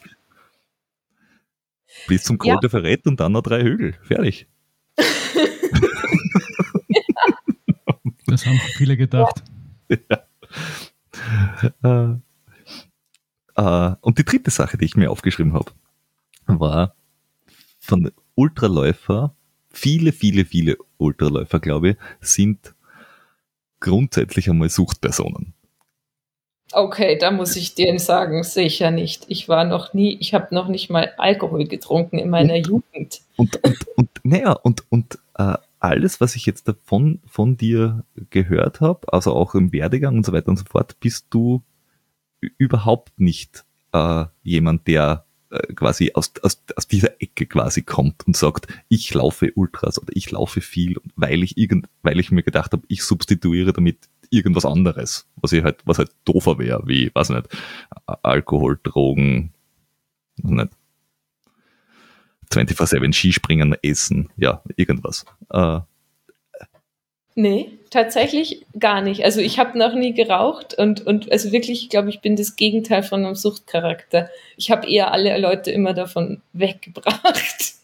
Bis zum Col ja. de Ferret und dann noch drei Hügel. Fertig. das haben viele gedacht. Ja. Äh, äh, und die dritte Sache, die ich mir aufgeschrieben habe, war, von Ultraläufer, viele, viele, viele Ultraläufer, glaube ich, sind grundsätzlich einmal Suchtpersonen. Okay, da muss ich dir sagen, sicher nicht. Ich war noch nie, ich habe noch nicht mal Alkohol getrunken in meiner und, Jugend. Und, und, und naja, und, und äh, alles, was ich jetzt davon von dir gehört habe, also auch im Werdegang und so weiter und so fort, bist du überhaupt nicht äh, jemand, der äh, quasi aus, aus, aus dieser Ecke quasi kommt und sagt, ich laufe Ultras oder ich laufe viel, weil ich irgend, weil ich mir gedacht habe, ich substituiere damit irgendwas anderes, was ich halt, was halt doofer wäre, wie, weiß nicht, Alkohol, Drogen, nicht, 24-7 Skispringen, Essen, ja, irgendwas. Äh, Nee, tatsächlich gar nicht. Also ich habe noch nie geraucht und, und also wirklich, ich glaube, ich bin das Gegenteil von einem Suchtcharakter. Ich habe eher alle Leute immer davon weggebracht.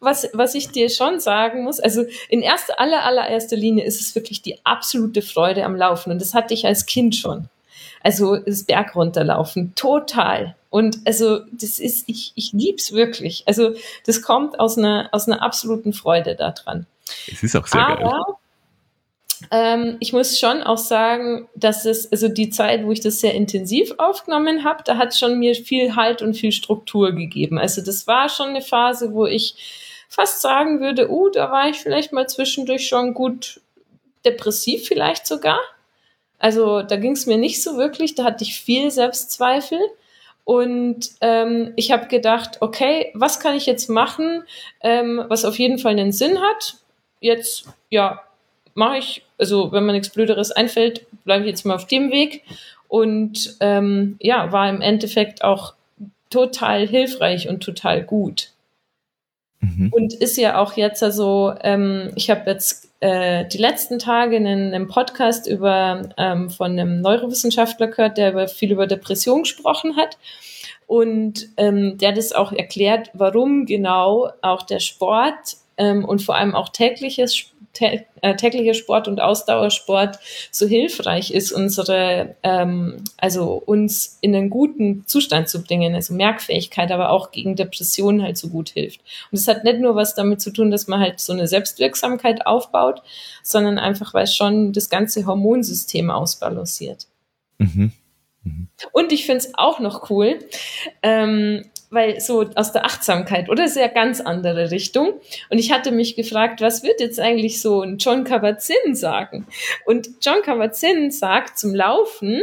was, was ich dir schon sagen muss, also in erster, aller, allererster Linie ist es wirklich die absolute Freude am Laufen und das hatte ich als Kind schon. Also das Berg runterlaufen, total. Und also das ist, ich, ich lieb's wirklich. Also das kommt aus einer, aus einer absoluten Freude daran. Es ist auch sehr Aber, geil. Ähm, ich muss schon auch sagen, dass es, also die Zeit, wo ich das sehr intensiv aufgenommen habe, da hat schon mir viel Halt und viel Struktur gegeben. Also das war schon eine Phase, wo ich fast sagen würde, uh, da war ich vielleicht mal zwischendurch schon gut depressiv vielleicht sogar. Also da ging es mir nicht so wirklich, da hatte ich viel Selbstzweifel. Und ähm, ich habe gedacht, okay, was kann ich jetzt machen, ähm, was auf jeden Fall einen Sinn hat? Jetzt, ja, mache ich, also wenn mir nichts Blöderes einfällt, bleibe ich jetzt mal auf dem Weg. Und ähm, ja, war im Endeffekt auch total hilfreich und total gut. Mhm. Und ist ja auch jetzt also, ähm, ich habe jetzt äh, die letzten Tage einen, einen Podcast über ähm, von einem Neurowissenschaftler gehört, der über, viel über Depression gesprochen hat. Und ähm, der es auch erklärt, warum genau auch der Sport ähm, und vor allem auch tägliches tä äh, täglicher Sport und Ausdauersport so hilfreich ist, unsere, ähm, also uns in einen guten Zustand zu bringen, also Merkfähigkeit, aber auch gegen Depressionen halt so gut hilft. Und es hat nicht nur was damit zu tun, dass man halt so eine Selbstwirksamkeit aufbaut, sondern einfach, weil es schon das ganze Hormonsystem ausbalanciert. Mhm. Mhm. Und ich finde es auch noch cool, ähm, weil so aus der Achtsamkeit oder sehr ganz andere Richtung. Und ich hatte mich gefragt, was wird jetzt eigentlich so ein John Kabat-Zinn sagen? Und John Kabat-Zinn sagt zum Laufen,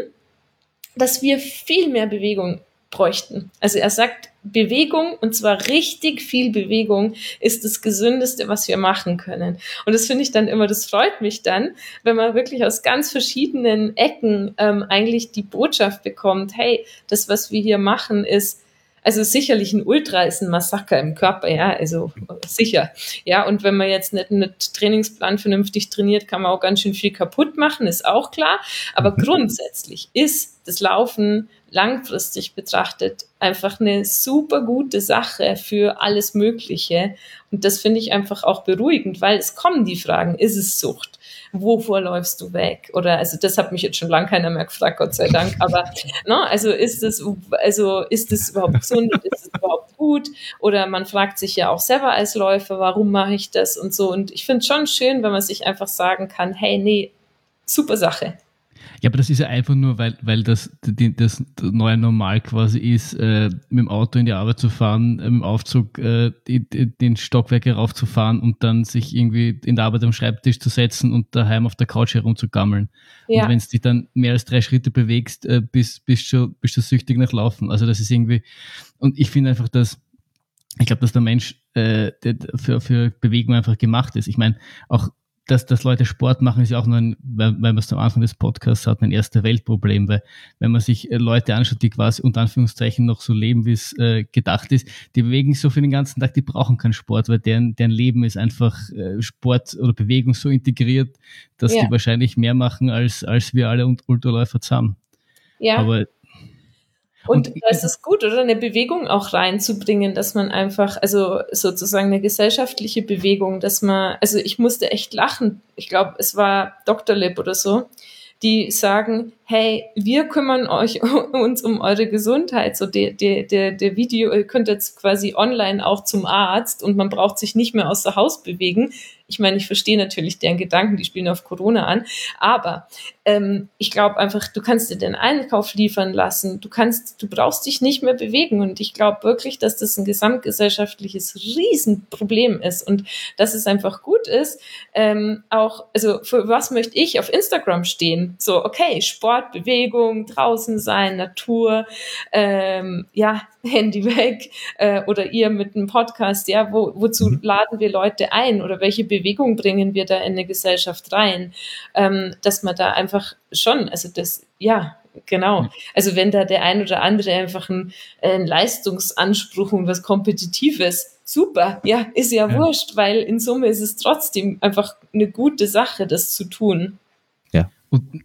dass wir viel mehr Bewegung bräuchten. Also er sagt, Bewegung, und zwar richtig viel Bewegung, ist das Gesündeste, was wir machen können. Und das finde ich dann immer, das freut mich dann, wenn man wirklich aus ganz verschiedenen Ecken ähm, eigentlich die Botschaft bekommt, hey, das, was wir hier machen, ist also sicherlich ein Ultra ist ein Massaker im Körper, ja, also sicher. Ja, und wenn man jetzt nicht einen Trainingsplan vernünftig trainiert, kann man auch ganz schön viel kaputt machen, ist auch klar. Aber mhm. grundsätzlich ist das Laufen langfristig betrachtet einfach eine super gute Sache für alles Mögliche. Und das finde ich einfach auch beruhigend, weil es kommen die Fragen, ist es Sucht? Wovor läufst du weg? Oder also das hat mich jetzt schon lange keiner mehr gefragt, Gott sei Dank. Aber ne, also ist es also ist es überhaupt gesund? ist es überhaupt gut? Oder man fragt sich ja auch selber als Läufer, warum mache ich das und so. Und ich finde es schon schön, wenn man sich einfach sagen kann, hey, nee, super Sache. Ja, aber das ist ja einfach nur, weil, weil das, die, das neue Normal quasi ist, äh, mit dem Auto in die Arbeit zu fahren, äh, mit dem Aufzug äh, die, die, den Stockwerke raufzufahren und dann sich irgendwie in der Arbeit am Schreibtisch zu setzen und daheim auf der Couch herumzugammeln. Ja. Und wenn du dich dann mehr als drei Schritte bewegst, äh, bist, bist, du, bist du süchtig nach Laufen. Also das ist irgendwie, und ich finde einfach, dass ich glaube, dass der Mensch äh, für, für Bewegung einfach gemacht ist. Ich meine, auch dass, dass Leute Sport machen, ist ja auch nur ein, weil, weil wir es am Anfang des Podcasts hatten, ein erster Weltproblem, weil wenn man sich äh, Leute anschaut, die quasi unter Anführungszeichen noch so leben, wie es äh, gedacht ist, die bewegen sich so für den ganzen Tag, die brauchen keinen Sport, weil deren, deren Leben ist einfach äh, Sport oder Bewegung so integriert, dass ja. die wahrscheinlich mehr machen als, als wir alle Ultraläufer zusammen. Ja. Aber und, und da ist es gut, oder eine Bewegung auch reinzubringen, dass man einfach, also sozusagen eine gesellschaftliche Bewegung, dass man, also ich musste echt lachen. Ich glaube, es war Dr. Lib oder so, die sagen, hey, wir kümmern euch uns um eure Gesundheit. So der, der, der, der Video, ihr könnt jetzt quasi online auch zum Arzt und man braucht sich nicht mehr aus der Haus bewegen. Ich meine, ich verstehe natürlich deren Gedanken, die spielen auf Corona an, aber ähm, ich glaube einfach, du kannst dir den Einkauf liefern lassen, du kannst, du brauchst dich nicht mehr bewegen und ich glaube wirklich, dass das ein gesamtgesellschaftliches Riesenproblem ist und dass es einfach gut ist, ähm, auch, also für was möchte ich auf Instagram stehen? So, okay, Sport, Bewegung, draußen sein, Natur, ähm, ja, Handy weg äh, oder ihr mit einem Podcast, ja, wo, wozu mhm. laden wir Leute ein oder welche Bewegung bringen wir da in eine Gesellschaft rein, ähm, dass man da einfach schon, also das, ja, genau. Also wenn da der ein oder andere einfach einen, einen Leistungsanspruch und was Kompetitives, super, ja, ist ja, ja wurscht, weil in Summe ist es trotzdem einfach eine gute Sache, das zu tun. Und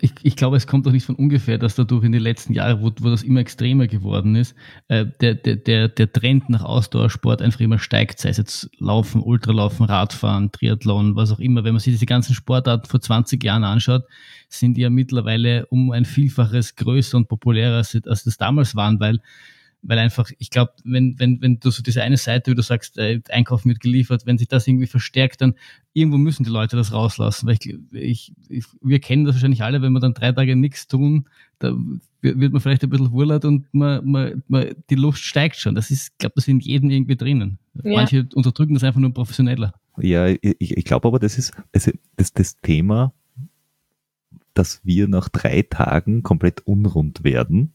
ich, ich, glaube, es kommt auch nicht von ungefähr, dass dadurch in den letzten Jahren, wo, wo das immer extremer geworden ist, äh, der, der, der Trend nach Ausdauersport einfach immer steigt, sei es jetzt Laufen, Ultralaufen, Radfahren, Triathlon, was auch immer. Wenn man sich diese ganzen Sportarten vor 20 Jahren anschaut, sind die ja mittlerweile um ein Vielfaches größer und populärer, als, als das damals waren, weil weil einfach, ich glaube, wenn, wenn, wenn du so diese eine Seite, wie du sagst, äh, Einkaufen wird geliefert, wenn sich das irgendwie verstärkt, dann irgendwo müssen die Leute das rauslassen. Weil ich, ich, ich wir kennen das wahrscheinlich alle, wenn wir dann drei Tage nichts tun, da wird man vielleicht ein bisschen wurlert und man, man, man, die Lust steigt schon. Das ist, ich glaube, das ist in jedem irgendwie drinnen. Ja. Manche unterdrücken das einfach nur professioneller. Ja, ich, ich glaube aber, das ist also das, das Thema, dass wir nach drei Tagen komplett unrund werden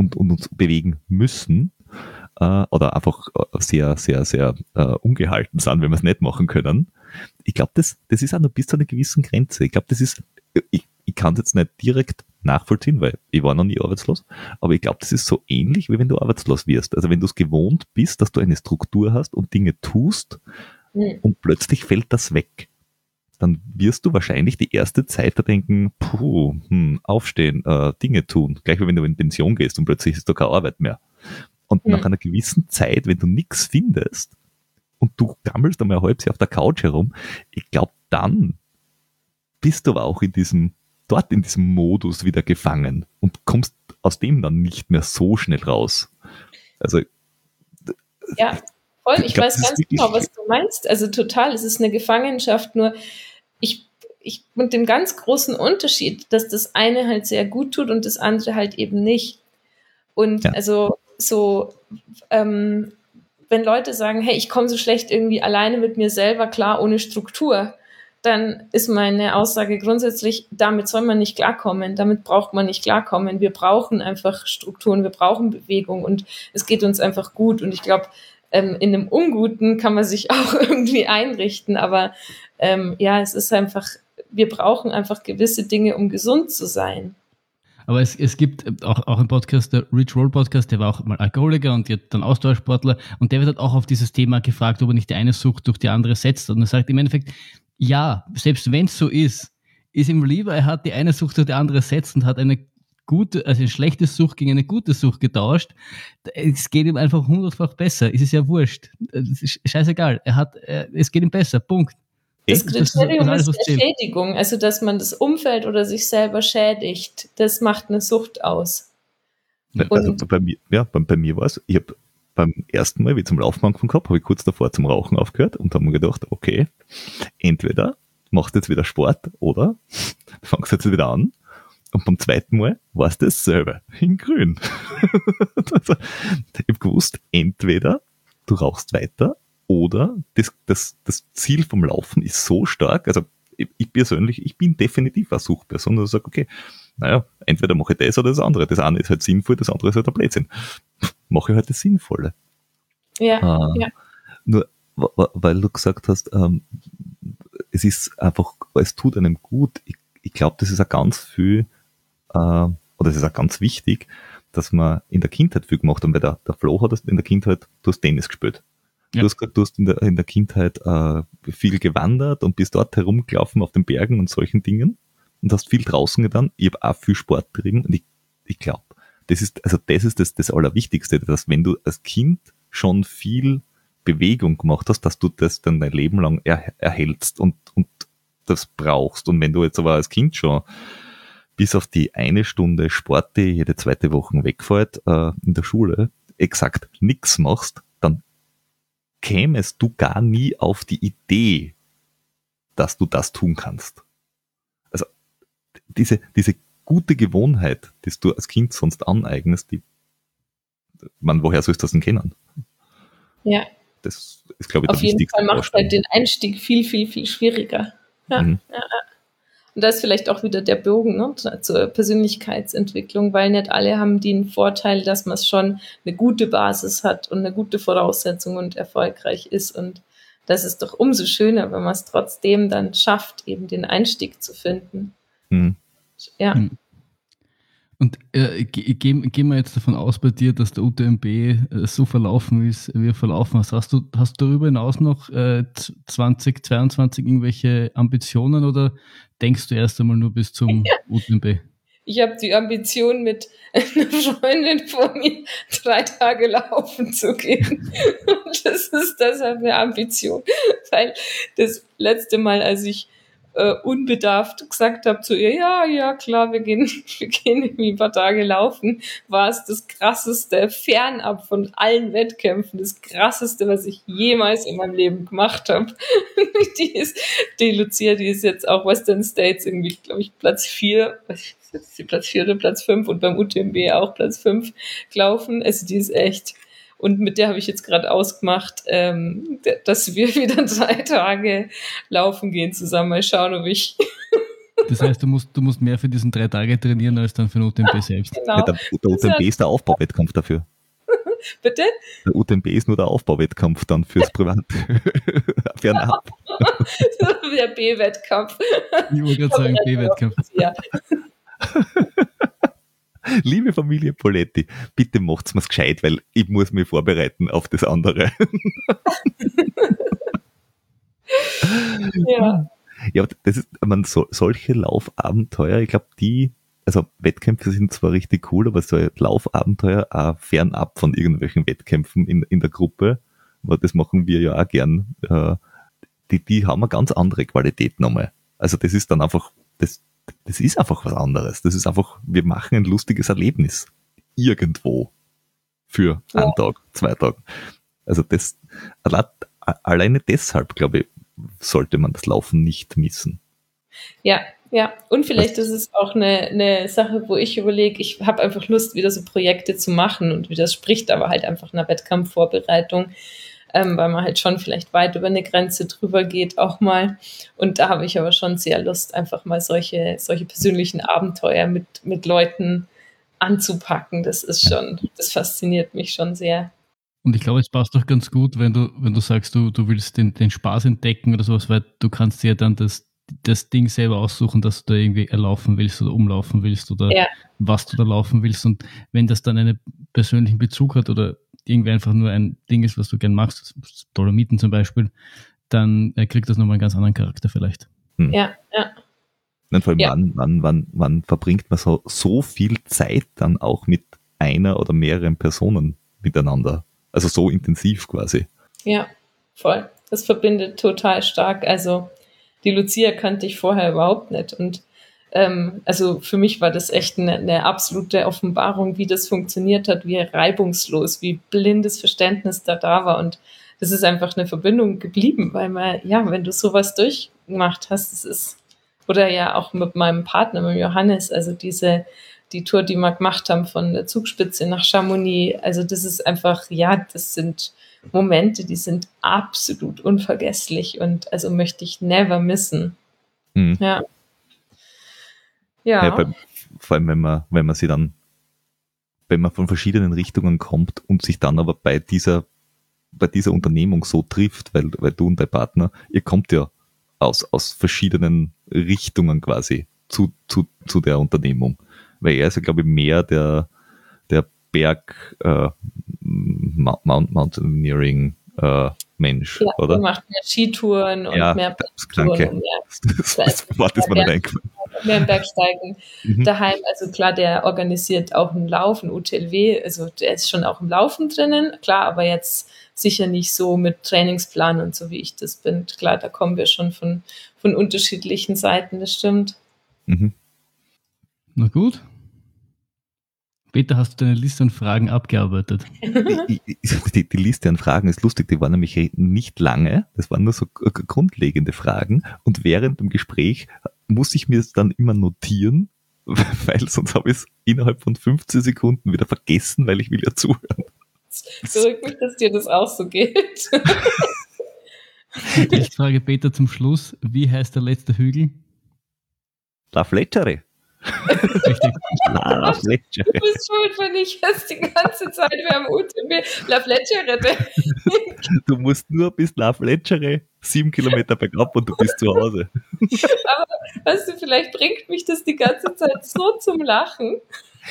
und, und, uns bewegen müssen äh, oder einfach äh, sehr, sehr, sehr äh, ungehalten sind, wenn wir es nicht machen können. Ich glaube, das, das ist auch noch bis zu einer gewissen Grenze. Ich glaube, das ist, ich, ich kann es jetzt nicht direkt nachvollziehen, weil ich war noch nie arbeitslos, aber ich glaube, das ist so ähnlich, wie wenn du arbeitslos wirst. Also wenn du es gewohnt bist, dass du eine Struktur hast und Dinge tust mhm. und plötzlich fällt das weg dann wirst du wahrscheinlich die erste Zeit da denken, puh, hm, aufstehen, äh, Dinge tun. Gleich wie wenn du in Pension gehst und plötzlich ist da keine Arbeit mehr. Und mhm. nach einer gewissen Zeit, wenn du nichts findest und du gammelst einmal Jahr auf der Couch herum, ich glaube, dann bist du aber auch in diesem, dort in diesem Modus wieder gefangen und kommst aus dem dann nicht mehr so schnell raus. Also ja, voll. Ich, ich glaub, weiß ganz genau, was du meinst. Also total, es ist eine Gefangenschaft. Nur ich, mit dem ganz großen Unterschied, dass das eine halt sehr gut tut und das andere halt eben nicht. Und ja. also so, ähm, wenn Leute sagen, hey, ich komme so schlecht irgendwie alleine mit mir selber klar, ohne Struktur, dann ist meine Aussage grundsätzlich, damit soll man nicht klarkommen, damit braucht man nicht klarkommen. Wir brauchen einfach Strukturen, wir brauchen Bewegung und es geht uns einfach gut. Und ich glaube, ähm, in einem Unguten kann man sich auch irgendwie einrichten, aber ähm, ja, es ist einfach, wir brauchen einfach gewisse Dinge, um gesund zu sein. Aber es, es gibt auch, auch einen Podcast, der Rich Roll Podcast, der war auch mal Alkoholiker und dann Ausdauersportler und der wird halt auch auf dieses Thema gefragt, ob er nicht die eine Sucht durch die andere setzt. Und er sagt im Endeffekt, ja, selbst wenn es so ist, ist ihm lieber, er hat die eine Sucht durch die andere setzt und hat eine gute, also eine schlechte Sucht gegen eine gute Sucht getauscht. Es geht ihm einfach hundertfach besser. Es ist ja wurscht. Ist scheißegal. Er hat, es geht ihm besser. Punkt. Das Kriterium das ist, ist Schädigung, also dass man das Umfeld oder sich selber schädigt. Das macht eine Sucht aus. Also bei mir, ja, bei, bei mir war es, ich habe beim ersten Mal, wie ich zum Laufen angefangen habe, habe ich kurz davor zum Rauchen aufgehört und habe mir gedacht, okay, entweder machst du jetzt wieder Sport oder fangst jetzt wieder an. Und beim zweiten Mal war es dasselbe, in grün. also, ich habe gewusst, entweder du rauchst weiter oder das, das, das Ziel vom Laufen ist so stark, also ich, ich persönlich, ich bin definitiv eine Suchperson, dass ich sage, okay, naja, entweder mache ich das oder das andere. Das eine ist halt sinnvoll, das andere ist halt ein Blödsinn. Mache ich halt das Sinnvolle. Ja, äh, ja. Nur, weil du gesagt hast, ähm, es ist einfach, es tut einem gut. Ich, ich glaube, das ist auch ganz viel, äh, oder es ist auch ganz wichtig, dass man in der Kindheit viel gemacht hat, weil der, der Flo hat in der Kindheit, du hast Tennis gespielt. Ja. Du hast gesagt, du hast in der, in der Kindheit äh, viel gewandert und bist dort herumgelaufen auf den Bergen und solchen Dingen und hast viel draußen getan. Ich habe auch viel Sport betrieben und ich, ich glaube, das ist, also das ist das, das Allerwichtigste, dass wenn du als Kind schon viel Bewegung gemacht hast, dass du das dann dein Leben lang er, erhältst und, und das brauchst. Und wenn du jetzt aber als Kind schon bis auf die eine Stunde Sport, die jede zweite Woche wegfällt äh, in der Schule, exakt nichts machst, kämest du gar nie auf die Idee, dass du das tun kannst. Also diese, diese gute Gewohnheit, die du als Kind sonst aneignest, die, man, woher sollst du das denn kennen? Ja. Das ist, glaube ich, Auf jeden Fall macht es halt den Einstieg viel, viel, viel schwieriger. Ja, mhm. ja, Und da ist vielleicht auch wieder der Bogen ne, zur Persönlichkeitsentwicklung, weil nicht alle haben den Vorteil, dass man schon eine gute Basis hat und eine gute Voraussetzung und erfolgreich ist. Und das ist doch umso schöner, wenn man es trotzdem dann schafft, eben den Einstieg zu finden. Mhm. Ja. Mhm. Und äh, gehen geh wir jetzt davon aus bei dir, dass der UTMB äh, so verlaufen ist, wie er verlaufen ist. Hast du, hast du darüber hinaus noch äh, 2022 irgendwelche Ambitionen oder denkst du erst einmal nur bis zum ja. UTMB? Ich habe die Ambition, mit einer Freundin vor mir drei Tage laufen zu gehen. Und das ist deshalb eine Ambition, weil das letzte Mal, als ich äh, unbedarft gesagt habe zu ihr, ja, ja, klar, wir gehen, wir gehen irgendwie ein paar Tage laufen, war es das krasseste, fernab von allen Wettkämpfen, das krasseste, was ich jemals in meinem Leben gemacht habe. die ist, die Lucia, die ist jetzt auch Western States irgendwie, glaube ich, Platz vier, jetzt die Platz vier oder Platz fünf und beim UTMB auch Platz fünf gelaufen. Also die ist echt, und mit der habe ich jetzt gerade ausgemacht, ähm, dass wir wieder drei Tage laufen gehen zusammen. Mal schauen, ob ich. Das heißt, du musst, du musst mehr für diesen drei Tage trainieren als dann für den UTMB ja, selbst. Genau. Ja, der, der UTMB ist der Aufbauwettkampf dafür. Bitte? Der UTMB ist nur der Aufbauwettkampf dann fürs Privat. Fernab. der B-Wettkampf. Ich wollte gerade sagen, B-Wettkampf. Ja. Liebe Familie Poletti, bitte macht's mir's gescheit, weil ich muss mich vorbereiten auf das andere. ja. Ja, das ist, man, so, solche Laufabenteuer, ich glaube, die, also Wettkämpfe sind zwar richtig cool, aber so Laufabenteuer auch fernab von irgendwelchen Wettkämpfen in, in der Gruppe, aber das machen wir ja auch gern, äh, die, die haben eine ganz andere Qualität nochmal. Also das ist dann einfach, das, das ist einfach was anderes. Das ist einfach, wir machen ein lustiges Erlebnis. Irgendwo. Für ja. einen Tag, zwei Tage. Also das, alleine deshalb, glaube ich, sollte man das Laufen nicht missen. Ja, ja. Und vielleicht das, ist es auch eine, eine Sache, wo ich überlege, ich habe einfach Lust, wieder so Projekte zu machen und wie das spricht aber halt einfach einer Wettkampfvorbereitung ähm, weil man halt schon vielleicht weit über eine Grenze drüber geht auch mal. Und da habe ich aber schon sehr Lust, einfach mal solche, solche persönlichen Abenteuer mit, mit Leuten anzupacken. Das ist schon, das fasziniert mich schon sehr. Und ich glaube, es passt doch ganz gut, wenn du, wenn du sagst, du, du willst den, den Spaß entdecken oder sowas, weil du kannst dir dann das, das Ding selber aussuchen, dass du da irgendwie erlaufen willst oder umlaufen willst oder ja. was du da laufen willst. Und wenn das dann einen persönlichen Bezug hat oder irgendwie einfach nur ein Ding ist, was du gern machst, Dolomiten zum Beispiel, dann äh, kriegt das nochmal einen ganz anderen Charakter vielleicht. Hm. Ja, ja. Und vor allem, ja. wann, wann, wann, wann verbringt man so, so viel Zeit dann auch mit einer oder mehreren Personen miteinander? Also so intensiv quasi. Ja, voll. Das verbindet total stark. Also die Lucia kannte ich vorher überhaupt nicht. Und ähm, also für mich war das echt eine, eine, absolute Offenbarung, wie das funktioniert hat, wie reibungslos, wie blindes Verständnis da da war. Und das ist einfach eine Verbindung geblieben, weil man, ja, wenn du sowas durchgemacht hast, das ist, oder ja auch mit meinem Partner, mit Johannes, also diese, die Tour, die wir gemacht haben von der Zugspitze nach Chamonix, also das ist einfach, ja, das sind Momente, die sind absolut unvergesslich und also möchte ich never missen. Mhm. Ja. Ja. ja bei, vor allem, wenn man, wenn man sie dann, wenn man von verschiedenen Richtungen kommt und sich dann aber bei dieser, bei dieser Unternehmung so trifft, weil, weil du und dein Partner, ihr kommt ja aus, aus verschiedenen Richtungen quasi zu, zu, zu der Unternehmung. Weil er ist ja, glaube ich, mehr der, der Berg äh, Mount, Mountaineering äh, Mensch, ja, oder? Er macht mehr Skitouren und ja, mehr das klang okay. Das, das, das war das mal nicht mehr im Bergsteigen mhm. daheim. Also klar, der organisiert auch einen Lauf, ein UTLW, also der ist schon auch im Laufen drinnen, klar, aber jetzt sicher nicht so mit Trainingsplan und so wie ich das bin. Klar, da kommen wir schon von, von unterschiedlichen Seiten, das stimmt. Mhm. Na gut. Peter, hast du deine Liste an Fragen abgearbeitet? die, die, die, Liste an Fragen ist lustig, die waren nämlich nicht lange, das waren nur so grundlegende Fragen und während dem Gespräch muss ich mir es dann immer notieren, weil sonst habe ich es innerhalb von 15 Sekunden wieder vergessen, weil ich will ja zuhören. Zurück mich, dass dir das auch so geht. ich frage Peter zum Schluss, wie heißt der letzte Hügel? La Fletchere. Richtig. La Fletchere. Du bist schuld, wenn ich es die ganze Zeit beim UTB La Fletchere Du musst nur bis La Fletchere sieben Kilometer bergab und du bist zu Hause. Aber weißt du, vielleicht bringt mich das die ganze Zeit so zum Lachen.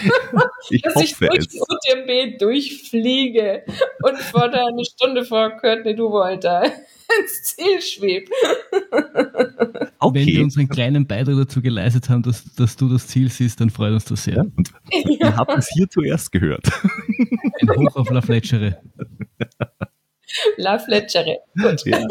Ich dass ich durch es. UTMB durchfliege und vor der eine Stunde vor Courtney da ins Ziel schwebt. Okay. Wenn wir unseren kleinen Beitrag dazu geleistet haben, dass, dass du das Ziel siehst, dann freut uns das sehr. Ja, und ja. Ihr habt es hier zuerst gehört. Ein Hoch auf La Fletchere. La Fletchere. Gut. Ja.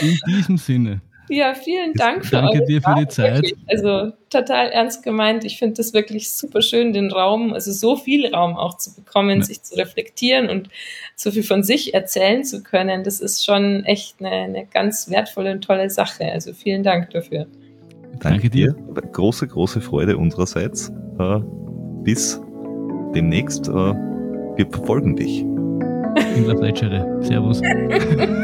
In diesem Sinne. Ja, vielen Dank für Danke dir für die Zeit. Wirklich, also total ernst gemeint. Ich finde das wirklich super schön, den Raum, also so viel Raum auch zu bekommen, ja. sich zu reflektieren und so viel von sich erzählen zu können. Das ist schon echt eine, eine ganz wertvolle und tolle Sache. Also vielen Dank dafür. Danke dir. Große, große Freude unsererseits. Äh, bis demnächst. Äh, wir verfolgen dich. In der Fletschere. Servus.